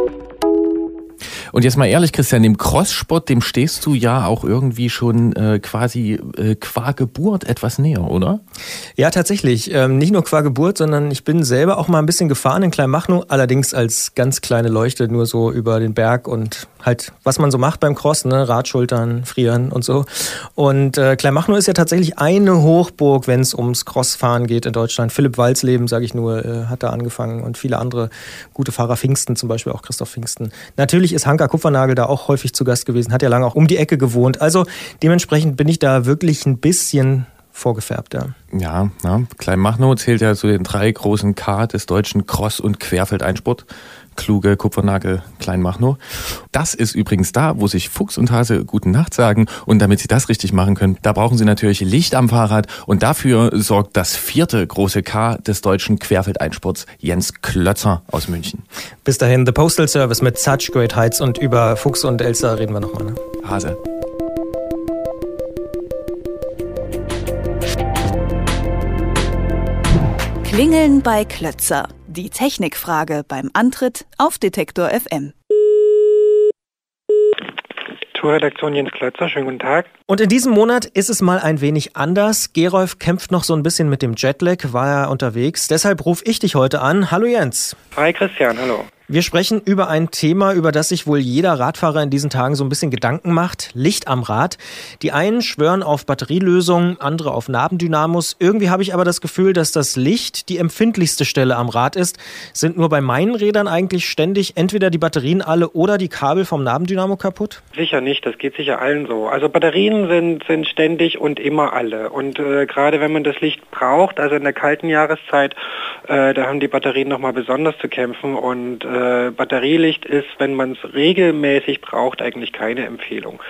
Und jetzt mal ehrlich, Christian, dem Crosssport, dem stehst du ja auch irgendwie schon äh, quasi äh, qua Geburt etwas näher, oder? Ja, tatsächlich. Ähm, nicht nur qua Geburt, sondern ich bin selber auch mal ein bisschen gefahren in Kleinmachnow, allerdings als ganz kleine Leuchte, nur so über den Berg und halt, was man so macht beim Cross, ne? Radschultern, frieren und so. Und äh, Kleinmachnow ist ja tatsächlich eine Hochburg, wenn es ums Crossfahren geht in Deutschland. Philipp Walsleben, sage ich nur, äh, hat da angefangen und viele andere gute Fahrer, Pfingsten zum Beispiel, auch Christoph Pfingsten. Natürlich ist Hanka Kupfernagel da auch häufig zu Gast gewesen, hat ja lange auch um die Ecke gewohnt. Also dementsprechend bin ich da wirklich ein bisschen vorgefärbt, ja. Ja, ja. Kleinmachnow zählt ja zu den drei großen K des deutschen Cross- und Querfeldeinsport. Kluge, Kupfernagel, Kleinmachnow. Das ist übrigens da, wo sich Fuchs und Hase guten Nacht sagen. Und damit sie das richtig machen können, da brauchen sie natürlich Licht am Fahrrad. Und dafür sorgt das vierte große K des deutschen Querfeldeinsports, Jens Klötzer aus München. Bis dahin, The Postal Service mit Such Great Heights und über Fuchs und Elsa reden wir nochmal. Ne? Hase. Klingeln bei Klötzer. Die Technikfrage beim Antritt auf Detektor FM. Tourredaktion Jens Klötzer, schönen guten Tag. Und in diesem Monat ist es mal ein wenig anders. Gerolf kämpft noch so ein bisschen mit dem Jetlag, war er unterwegs. Deshalb rufe ich dich heute an. Hallo Jens. Hi Christian, hallo. Wir sprechen über ein Thema, über das sich wohl jeder Radfahrer in diesen Tagen so ein bisschen Gedanken macht. Licht am Rad. Die einen schwören auf Batterielösungen, andere auf Nabendynamos. Irgendwie habe ich aber das Gefühl, dass das Licht die empfindlichste Stelle am Rad ist. Sind nur bei meinen Rädern eigentlich ständig entweder die Batterien alle oder die Kabel vom Nabendynamo kaputt? Sicher nicht, das geht sicher allen so. Also Batterien sind, sind ständig und immer alle. Und äh, gerade wenn man das Licht braucht, also in der kalten Jahreszeit, äh, da haben die Batterien nochmal besonders zu kämpfen und äh, äh, Batterielicht ist, wenn man es regelmäßig braucht, eigentlich keine Empfehlung.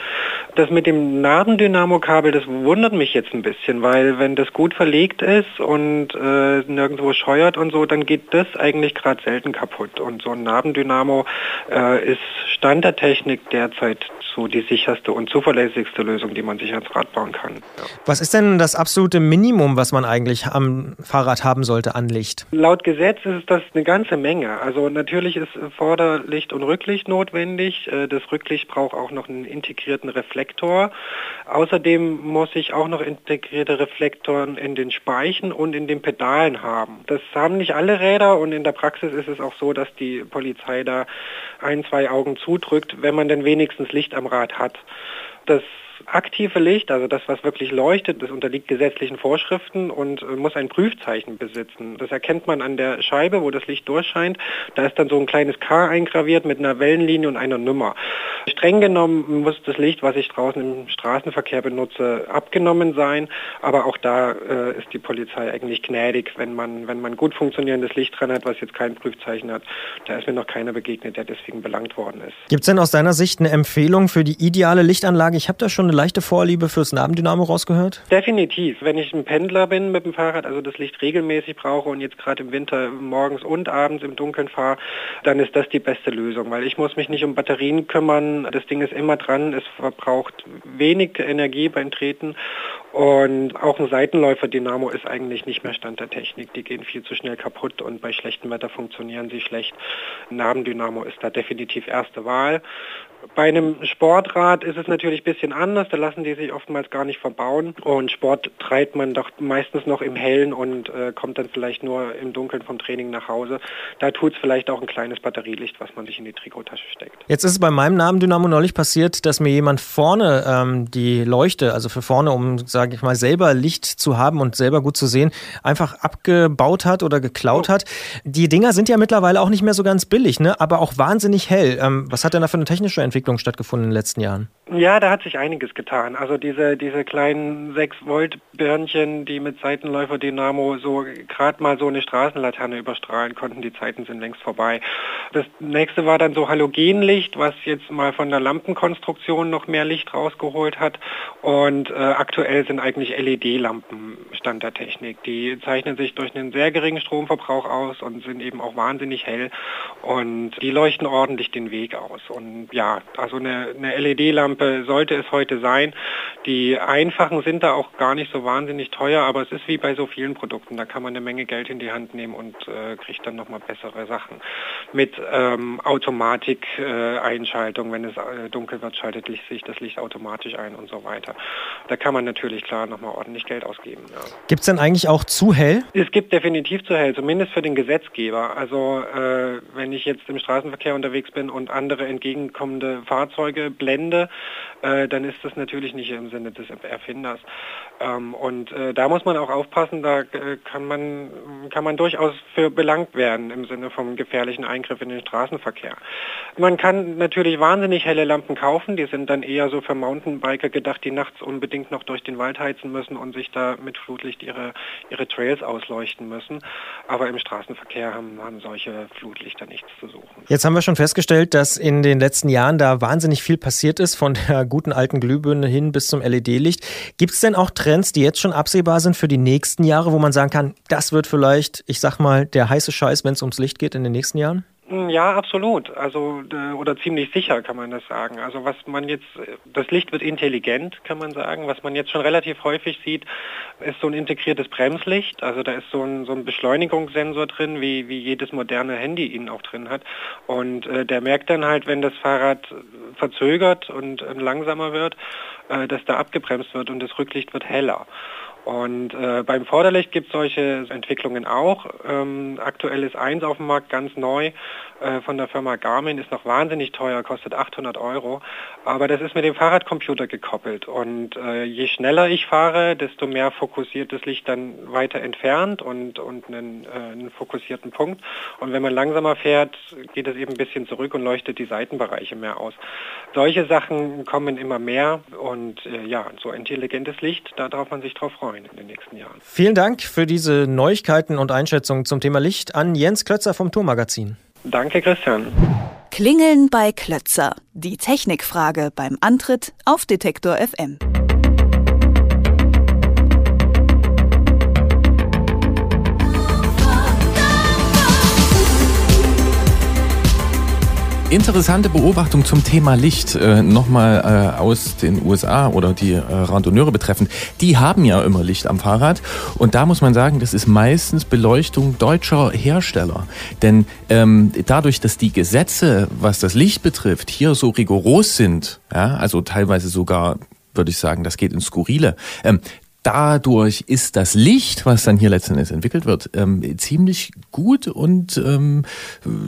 Das mit dem Nabendynamo-Kabel, das wundert mich jetzt ein bisschen, weil wenn das gut verlegt ist und äh, nirgendwo scheuert und so, dann geht das eigentlich gerade selten kaputt. Und so ein Nabendynamo äh, ist Stand der Technik derzeit so die sicherste und zuverlässigste Lösung, die man sich ans Rad bauen kann. Ja. Was ist denn das absolute Minimum, was man eigentlich am Fahrrad haben sollte an Licht? Laut Gesetz ist das eine ganze Menge. Also natürlich ist Vorderlicht und Rücklicht notwendig. Äh, das Rücklicht braucht auch noch einen integrierten Reflektor. Außerdem muss ich auch noch integrierte Reflektoren in den Speichen und in den Pedalen haben. Das haben nicht alle Räder und in der Praxis ist es auch so, dass die Polizei da ein, zwei Augen zudrückt, wenn man denn wenigstens Licht am Rad hat. Das aktive Licht, also das, was wirklich leuchtet, das unterliegt gesetzlichen Vorschriften und äh, muss ein Prüfzeichen besitzen. Das erkennt man an der Scheibe, wo das Licht durchscheint. Da ist dann so ein kleines K eingraviert mit einer Wellenlinie und einer Nummer. Streng genommen muss das Licht, was ich draußen im Straßenverkehr benutze, abgenommen sein, aber auch da äh, ist die Polizei eigentlich gnädig, wenn man, wenn man gut funktionierendes Licht dran hat, was jetzt kein Prüfzeichen hat. Da ist mir noch keiner begegnet, der deswegen belangt worden ist. Gibt es denn aus deiner Sicht eine Empfehlung für die ideale Lichtanlage? Ich habe da schon eine leichte Vorliebe fürs Nabendynamo rausgehört? Definitiv. Wenn ich ein Pendler bin mit dem Fahrrad, also das Licht regelmäßig brauche und jetzt gerade im Winter morgens und abends im Dunkeln fahre, dann ist das die beste Lösung, weil ich muss mich nicht um Batterien kümmern. Das Ding ist immer dran, es verbraucht wenig Energie beim Treten und auch ein Seitenläufer-Dynamo ist eigentlich nicht mehr Stand der Technik. Die gehen viel zu schnell kaputt und bei schlechtem Wetter funktionieren sie schlecht. Nabendynamo ist da definitiv erste Wahl. Bei einem Sportrad ist es natürlich ein bisschen anders, da lassen die sich oftmals gar nicht verbauen und Sport treibt man doch meistens noch im Hellen und äh, kommt dann vielleicht nur im Dunkeln vom Training nach Hause. Da tut es vielleicht auch ein kleines Batterielicht, was man sich in die Trikottasche steckt. Jetzt ist es bei meinem Namen Dynamo neulich passiert, dass mir jemand vorne ähm, die Leuchte, also für vorne, um, sage ich mal, selber Licht zu haben und selber gut zu sehen, einfach abgebaut hat oder geklaut oh. hat. Die Dinger sind ja mittlerweile auch nicht mehr so ganz billig, ne? aber auch wahnsinnig hell. Ähm, was hat denn da für eine technische Entwicklung stattgefunden in den letzten Jahren? Ja, da hat sich einiges getan. Also diese, diese kleinen 6 Volt Birnchen, die mit Seitenläufer Dynamo so gerade mal so eine Straßenlaterne überstrahlen konnten, die Zeiten sind längst vorbei. Das nächste war dann so Halogenlicht, was jetzt mal von der Lampenkonstruktion noch mehr Licht rausgeholt hat. Und äh, aktuell sind eigentlich LED-Lampen Stand der Technik. Die zeichnen sich durch einen sehr geringen Stromverbrauch aus und sind eben auch wahnsinnig hell und die leuchten ordentlich den Weg aus. Und ja, also eine, eine LED-Lampe sollte es heute sein. Die einfachen sind da auch gar nicht so wahnsinnig teuer, aber es ist wie bei so vielen Produkten. Da kann man eine Menge Geld in die Hand nehmen und äh, kriegt dann nochmal bessere Sachen. Mit ähm, Automatik-Einschaltung, äh, wenn es äh, dunkel wird, schaltet sich das Licht automatisch ein und so weiter. Da kann man natürlich klar nochmal ordentlich Geld ausgeben. Ja. Gibt es denn eigentlich auch zu hell? Es gibt definitiv zu hell, zumindest für den Gesetzgeber. Also äh, wenn ich jetzt im Straßenverkehr unterwegs bin und andere entgegenkommende Fahrzeuge blende, äh, dann ist das natürlich nicht im Sinne des Erfinders. Ähm, und äh, da muss man auch aufpassen, da äh, kann, man, kann man durchaus für belangt werden im Sinne vom gefährlichen Eingriff in den Straßenverkehr. Man kann natürlich wahnsinnig helle Lampen kaufen, die sind dann eher so für Mountainbiker gedacht, die nachts unbedingt noch durch den Wald heizen müssen und sich da mit Flutlicht ihre, ihre Trails ausleuchten müssen. Aber im Straßenverkehr haben, haben solche Flutlichter nichts zu suchen. Jetzt haben wir schon festgestellt, dass in den letzten Jahren da wahnsinnig viel passiert ist, von der guten alten Glühbirne hin bis zum LED-Licht. Gibt es denn auch Trends, die jetzt schon absehbar sind für die nächsten Jahre, wo man sagen kann, das wird vielleicht, ich sag mal, der heiße Scheiß, wenn es ums Licht geht in den nächsten Jahren? Hm, ja, absolut. Also oder ziemlich sicher kann man das sagen. Also was man jetzt, das Licht wird intelligent, kann man sagen. Was man jetzt schon relativ häufig sieht, ist so ein integriertes Bremslicht. Also da ist so ein, so ein Beschleunigungssensor drin, wie, wie jedes moderne Handy ihn auch drin hat. Und äh, der merkt dann halt, wenn das Fahrrad verzögert und äh, langsamer wird, äh, dass da abgebremst wird und das Rücklicht wird heller. Und äh, beim Vorderlicht gibt es solche Entwicklungen auch. Ähm, aktuell ist eins auf dem Markt ganz neu äh, von der Firma Garmin, ist noch wahnsinnig teuer, kostet 800 Euro. Aber das ist mit dem Fahrradcomputer gekoppelt. Und äh, je schneller ich fahre, desto mehr fokussiert das Licht dann weiter entfernt und, und einen, äh, einen fokussierten Punkt. Und wenn man langsamer fährt, geht es eben ein bisschen zurück und leuchtet die Seitenbereiche mehr aus. Solche Sachen kommen immer mehr. Und äh, ja, so intelligentes Licht, da darf man sich drauf freuen freuen in den nächsten Jahren. Vielen Dank für diese Neuigkeiten und Einschätzungen zum Thema Licht an Jens Klötzer vom Tourmagazin. Danke, Christian. Klingeln bei Klötzer. Die Technikfrage beim Antritt auf Detektor FM. Interessante Beobachtung zum Thema Licht, äh, nochmal äh, aus den USA oder die äh, Randonneure betreffend. Die haben ja immer Licht am Fahrrad und da muss man sagen, das ist meistens Beleuchtung deutscher Hersteller. Denn ähm, dadurch, dass die Gesetze, was das Licht betrifft, hier so rigoros sind, ja, also teilweise sogar würde ich sagen, das geht ins Skurrile. Ähm, dadurch ist das Licht, was dann hier letztendlich entwickelt wird, ähm, ziemlich gut und ähm,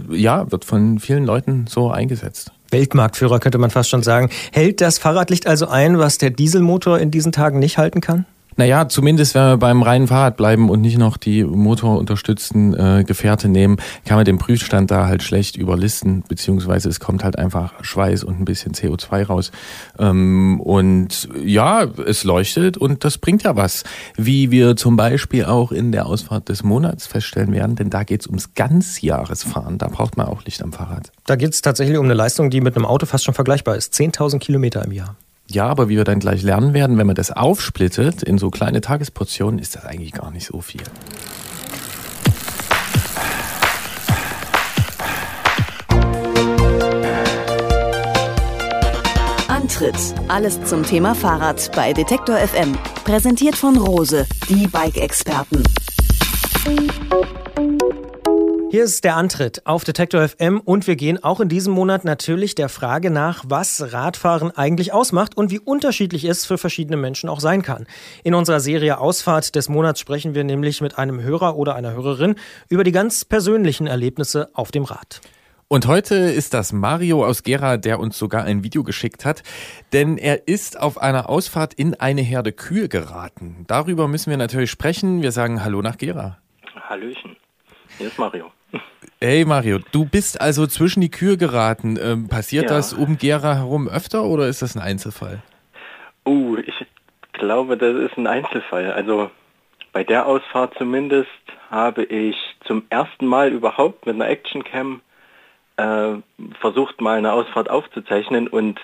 ja, wird von vielen Leuten so eingesetzt. Weltmarktführer könnte man fast schon sagen. Hält das Fahrradlicht also ein, was der Dieselmotor in diesen Tagen nicht halten kann? Naja, zumindest wenn wir beim reinen Fahrrad bleiben und nicht noch die motorunterstützten äh, Gefährte nehmen, kann man den Prüfstand da halt schlecht überlisten, beziehungsweise es kommt halt einfach Schweiß und ein bisschen CO2 raus. Ähm, und ja, es leuchtet und das bringt ja was, wie wir zum Beispiel auch in der Ausfahrt des Monats feststellen werden, denn da geht's ums Ganzjahresfahren, da braucht man auch Licht am Fahrrad. Da geht es tatsächlich um eine Leistung, die mit einem Auto fast schon vergleichbar ist. 10.000 Kilometer im Jahr. Ja, aber wie wir dann gleich lernen werden, wenn man das aufsplittet in so kleine Tagesportionen, ist das eigentlich gar nicht so viel. Antritt. Alles zum Thema Fahrrad bei Detektor FM. Präsentiert von Rose, die Bike-Experten. Hier ist der Antritt auf Detektor FM und wir gehen auch in diesem Monat natürlich der Frage nach, was Radfahren eigentlich ausmacht und wie unterschiedlich es für verschiedene Menschen auch sein kann. In unserer Serie Ausfahrt des Monats sprechen wir nämlich mit einem Hörer oder einer Hörerin über die ganz persönlichen Erlebnisse auf dem Rad. Und heute ist das Mario aus Gera, der uns sogar ein Video geschickt hat, denn er ist auf einer Ausfahrt in eine Herde Kühe geraten. Darüber müssen wir natürlich sprechen. Wir sagen Hallo nach Gera. Hallöchen. Hier ist Mario. Hey Mario, du bist also zwischen die Kühe geraten. Ähm, passiert ja. das um Gera herum öfter oder ist das ein Einzelfall? Uh, ich glaube, das ist ein Einzelfall. Also bei der Ausfahrt zumindest habe ich zum ersten Mal überhaupt mit einer Actioncam äh, versucht, mal eine Ausfahrt aufzuzeichnen und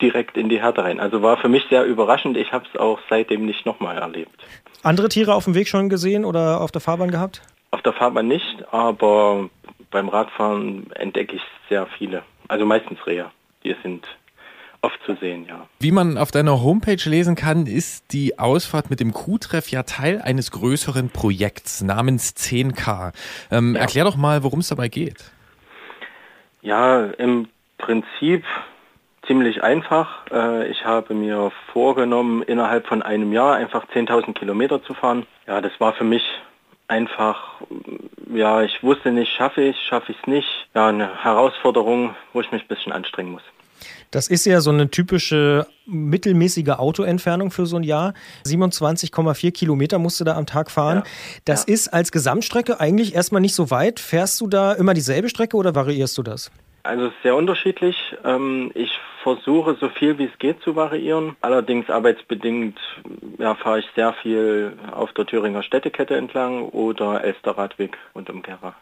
direkt in die Härte rein. Also war für mich sehr überraschend. Ich habe es auch seitdem nicht nochmal erlebt. Andere Tiere auf dem Weg schon gesehen oder auf der Fahrbahn gehabt? Auf der Fahrbahn nicht, aber beim Radfahren entdecke ich sehr viele. Also meistens Rehe. die sind oft zu sehen, ja. Wie man auf deiner Homepage lesen kann, ist die Ausfahrt mit dem Q-Treff ja Teil eines größeren Projekts namens 10K. Ähm, ja. Erklär doch mal, worum es dabei geht. Ja, im Prinzip ziemlich einfach. Äh, ich habe mir vorgenommen, innerhalb von einem Jahr einfach 10.000 Kilometer zu fahren. Ja, das war für mich einfach, ja, ich wusste nicht, schaffe ich, schaffe ich es nicht. Ja, eine Herausforderung, wo ich mich ein bisschen anstrengen muss. Das ist ja so eine typische mittelmäßige Autoentfernung für so ein Jahr. 27,4 Kilometer musst du da am Tag fahren. Ja. Das ja. ist als Gesamtstrecke eigentlich erstmal nicht so weit. Fährst du da immer dieselbe Strecke oder variierst du das? Also sehr unterschiedlich. Ähm, ich versuche so viel wie es geht zu variieren. Allerdings arbeitsbedingt ja, fahre ich sehr viel auf der Thüringer Städtekette entlang oder Elsterradweg und um Gera.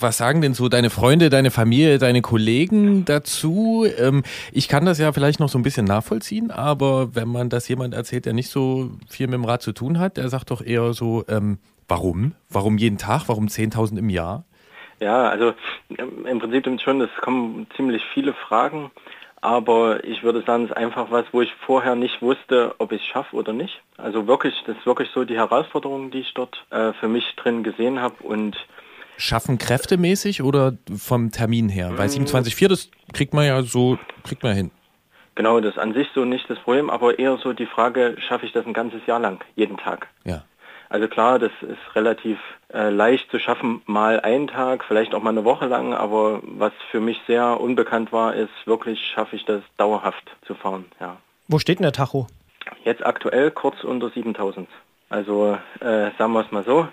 Was sagen denn so deine Freunde, deine Familie, deine Kollegen dazu? Ähm, ich kann das ja vielleicht noch so ein bisschen nachvollziehen, aber wenn man das jemand erzählt, der nicht so viel mit dem Rad zu tun hat, der sagt doch eher so, ähm, warum? Warum jeden Tag? Warum 10.000 im Jahr? Ja, also ähm, im Prinzip schon, es kommen ziemlich viele Fragen, aber ich würde sagen, es ist einfach was, wo ich vorher nicht wusste, ob ich es schaffe oder nicht. Also wirklich, das ist wirklich so die Herausforderung, die ich dort äh, für mich drin gesehen habe und Schaffen kräftemäßig oder vom Termin her? Weil 27,4, mm. das kriegt man ja so, kriegt man hin. Genau, das an sich so nicht das Problem, aber eher so die Frage, schaffe ich das ein ganzes Jahr lang, jeden Tag? Ja. Also klar, das ist relativ äh, leicht zu schaffen, mal einen Tag, vielleicht auch mal eine Woche lang, aber was für mich sehr unbekannt war, ist wirklich, schaffe ich das dauerhaft zu fahren. Ja. Wo steht denn der Tacho? Jetzt aktuell kurz unter 7000. Also äh, sagen wir es mal so,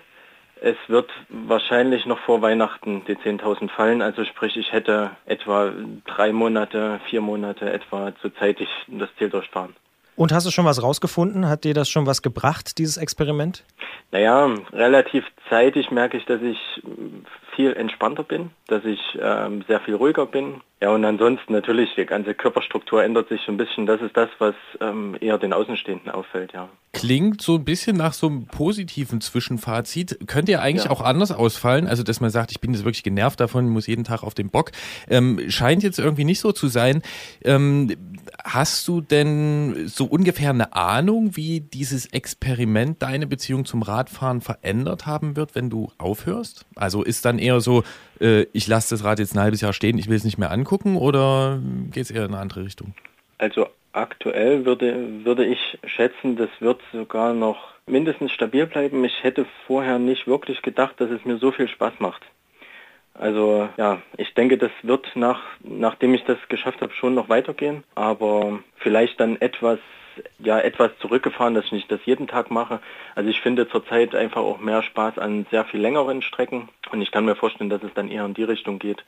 es wird wahrscheinlich noch vor Weihnachten die 10.000 fallen. Also sprich, ich hätte etwa drei Monate, vier Monate etwa zu zeitig das Ziel durchfahren. Und hast du schon was rausgefunden? Hat dir das schon was gebracht, dieses Experiment? Naja, relativ zeitig merke ich, dass ich viel entspannter bin, dass ich ähm, sehr viel ruhiger bin. Ja, und ansonsten natürlich, die ganze Körperstruktur ändert sich so ein bisschen. Das ist das, was ähm, eher den Außenstehenden auffällt, ja. Klingt so ein bisschen nach so einem positiven Zwischenfazit. Könnte ja eigentlich ja. auch anders ausfallen. Also, dass man sagt, ich bin jetzt wirklich genervt davon, muss jeden Tag auf den Bock. Ähm, scheint jetzt irgendwie nicht so zu sein. Ähm, hast du denn so ungefähr eine Ahnung, wie dieses Experiment deine Beziehung zum Radfahren verändert haben wird, wenn du aufhörst? Also ist dann eher so, äh, ich lasse das Rad jetzt ein halbes Jahr stehen, ich will es nicht mehr angucken oder geht es eher in eine andere Richtung? Also aktuell würde, würde ich schätzen, das wird sogar noch mindestens stabil bleiben. Ich hätte vorher nicht wirklich gedacht, dass es mir so viel Spaß macht. Also ja, ich denke, das wird nach, nachdem ich das geschafft habe, schon noch weitergehen, aber vielleicht dann etwas ja etwas zurückgefahren, dass ich nicht das jeden Tag mache. Also ich finde zurzeit einfach auch mehr Spaß an sehr viel längeren Strecken und ich kann mir vorstellen, dass es dann eher in die Richtung geht,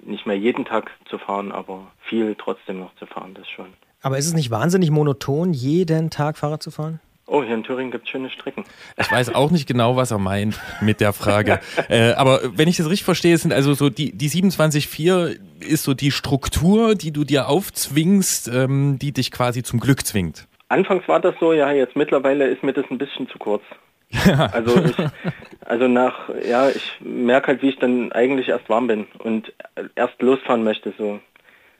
nicht mehr jeden Tag zu fahren, aber viel trotzdem noch zu fahren, das schon. Aber ist es nicht wahnsinnig monoton, jeden Tag Fahrrad zu fahren? Oh, hier in Thüringen gibt es schöne Strecken. Ich weiß auch nicht genau, was er meint mit der Frage. *laughs* äh, aber wenn ich das richtig verstehe, sind also so die, die 27.4 ist so die Struktur, die du dir aufzwingst, ähm, die dich quasi zum Glück zwingt. Anfangs war das so, ja, jetzt mittlerweile ist mir das ein bisschen zu kurz. Ja. Also ich, also nach, ja, ich merke halt, wie ich dann eigentlich erst warm bin und erst losfahren möchte so.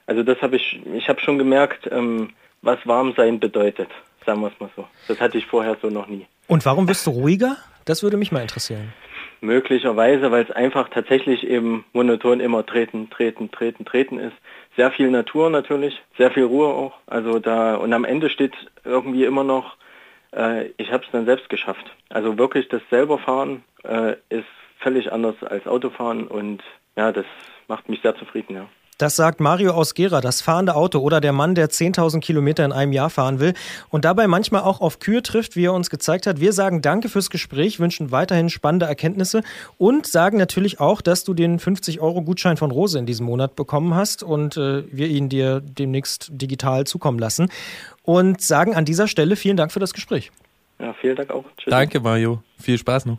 Also das habe ich, ich habe schon gemerkt, ähm, was warm sein bedeutet. Sagen wir es mal so. Das hatte ich vorher so noch nie. Und warum wirst du ruhiger? Das würde mich mal interessieren. Möglicherweise, weil es einfach tatsächlich eben monoton immer treten, treten, treten, treten ist. Sehr viel Natur natürlich, sehr viel Ruhe auch. Also da und am Ende steht irgendwie immer noch, äh, ich habe es dann selbst geschafft. Also wirklich das selber fahren äh, ist völlig anders als Autofahren und ja, das macht mich sehr zufrieden, ja. Das sagt Mario aus Gera, das fahrende Auto oder der Mann, der 10.000 Kilometer in einem Jahr fahren will und dabei manchmal auch auf Kühe trifft, wie er uns gezeigt hat. Wir sagen danke fürs Gespräch, wünschen weiterhin spannende Erkenntnisse und sagen natürlich auch, dass du den 50-Euro-Gutschein von Rose in diesem Monat bekommen hast und äh, wir ihn dir demnächst digital zukommen lassen. Und sagen an dieser Stelle vielen Dank für das Gespräch. Ja, vielen Dank auch. Tschüss. Danke, Mario. Viel Spaß noch.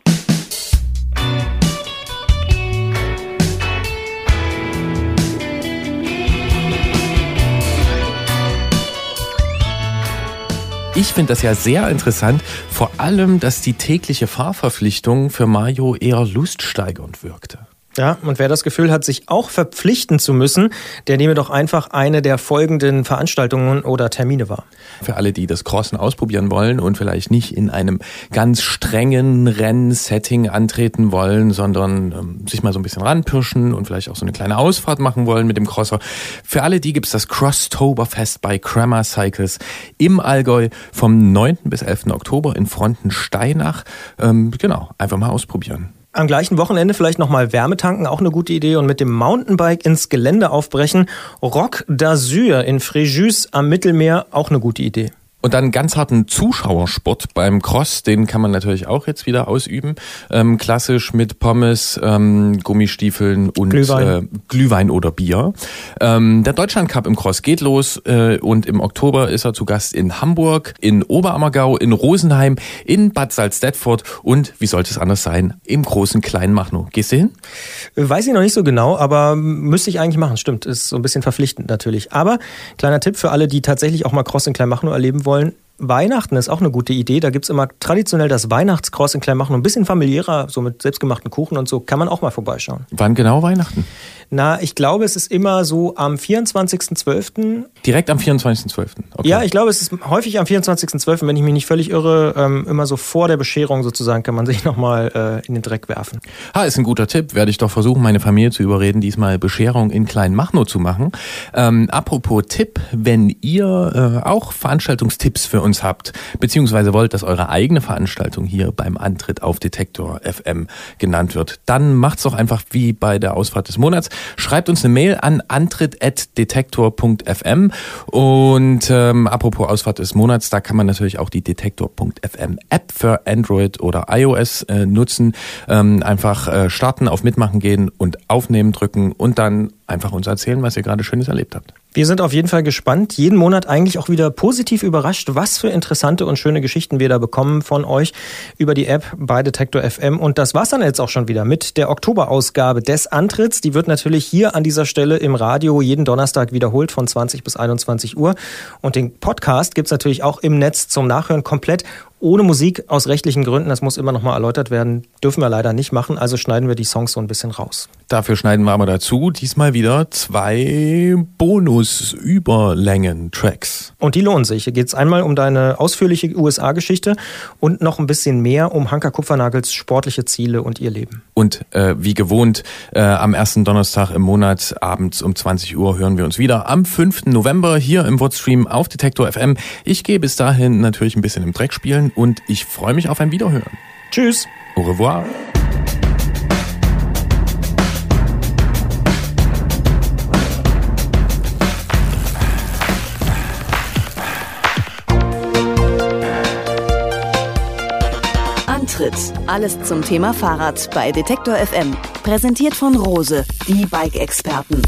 Ich finde das ja sehr interessant, vor allem, dass die tägliche Fahrverpflichtung für Mario eher luststeigernd wirkte. Ja, und wer das Gefühl hat, sich auch verpflichten zu müssen, der nehme doch einfach eine der folgenden Veranstaltungen oder Termine wahr. Für alle, die das Crossen ausprobieren wollen und vielleicht nicht in einem ganz strengen Rennsetting antreten wollen, sondern ähm, sich mal so ein bisschen ranpirschen und vielleicht auch so eine kleine Ausfahrt machen wollen mit dem Crosser. Für alle die gibt's das Crosstoberfest bei Kramer Cycles im Allgäu vom 9. bis 11. Oktober in Frontensteinach. Ähm, genau, einfach mal ausprobieren. Am gleichen Wochenende vielleicht nochmal Wärme tanken, auch eine gute Idee. Und mit dem Mountainbike ins Gelände aufbrechen. Rock d'Azur in Fréjus am Mittelmeer, auch eine gute Idee. Und dann ganz harten Zuschauersport beim Cross, den kann man natürlich auch jetzt wieder ausüben. Ähm, klassisch mit Pommes, ähm, Gummistiefeln und Glühwein, äh, Glühwein oder Bier. Ähm, der Deutschland Cup im Cross geht los äh, und im Oktober ist er zu Gast in Hamburg, in Oberammergau, in Rosenheim, in Bad Salzdetford und, wie sollte es anders sein, im großen Kleinmachnow. Gehst du hin? Weiß ich noch nicht so genau, aber müsste ich eigentlich machen. Stimmt, ist so ein bisschen verpflichtend natürlich. Aber kleiner Tipp für alle, die tatsächlich auch mal Cross in Kleinmachnow erleben wollen, wollen, Weihnachten ist auch eine gute Idee. Da gibt es immer traditionell das Weihnachtscross in Kleinmachnow. Ein bisschen familiärer, so mit selbstgemachten Kuchen und so, kann man auch mal vorbeischauen. Wann genau Weihnachten? Na, ich glaube, es ist immer so am 24.12. Direkt am 24.12. Okay. Ja, ich glaube, es ist häufig am 24.12., wenn ich mich nicht völlig irre, ähm, immer so vor der Bescherung sozusagen kann man *laughs* sich nochmal äh, in den Dreck werfen. Ha, ist ein guter Tipp. Werde ich doch versuchen, meine Familie zu überreden, diesmal Bescherung in Kleinmachnow zu machen. Ähm, apropos Tipp, wenn ihr äh, auch Veranstaltungstipps für uns habt, beziehungsweise wollt, dass eure eigene Veranstaltung hier beim Antritt auf Detektor FM genannt wird, dann macht's doch einfach wie bei der Ausfahrt des Monats. Schreibt uns eine Mail an antritt.detektor.fm und ähm, apropos Ausfahrt des Monats, da kann man natürlich auch die Detektor.fm App für Android oder iOS äh, nutzen. Ähm, einfach äh, starten, auf Mitmachen gehen und aufnehmen drücken und dann einfach uns erzählen, was ihr gerade Schönes erlebt habt. Wir sind auf jeden Fall gespannt, jeden Monat eigentlich auch wieder positiv überrascht, was für interessante und schöne Geschichten wir da bekommen von euch über die App bei Detektor FM. Und das war's dann jetzt auch schon wieder mit der Oktoberausgabe des Antritts. Die wird natürlich hier an dieser Stelle im Radio jeden Donnerstag wiederholt von 20 bis 21 Uhr. Und den Podcast gibt's natürlich auch im Netz zum Nachhören komplett ohne Musik aus rechtlichen Gründen, das muss immer noch mal erläutert werden, dürfen wir leider nicht machen, also schneiden wir die Songs so ein bisschen raus. Dafür schneiden wir aber dazu diesmal wieder zwei Bonus-Überlängen-Tracks. Und die lohnen sich. Hier geht es einmal um deine ausführliche USA-Geschichte und noch ein bisschen mehr um Hanka Kupfernagels sportliche Ziele und ihr Leben. Und äh, wie gewohnt, äh, am ersten Donnerstag im Monat abends um 20 Uhr hören wir uns wieder. Am 5. November hier im Wordstream auf Detektor FM. Ich gehe bis dahin natürlich ein bisschen im Dreck spielen und ich freue mich auf ein Wiederhören. Tschüss. Au revoir. Antritt. Alles zum Thema Fahrrad bei Detektor FM. Präsentiert von Rose, die Bike-Experten.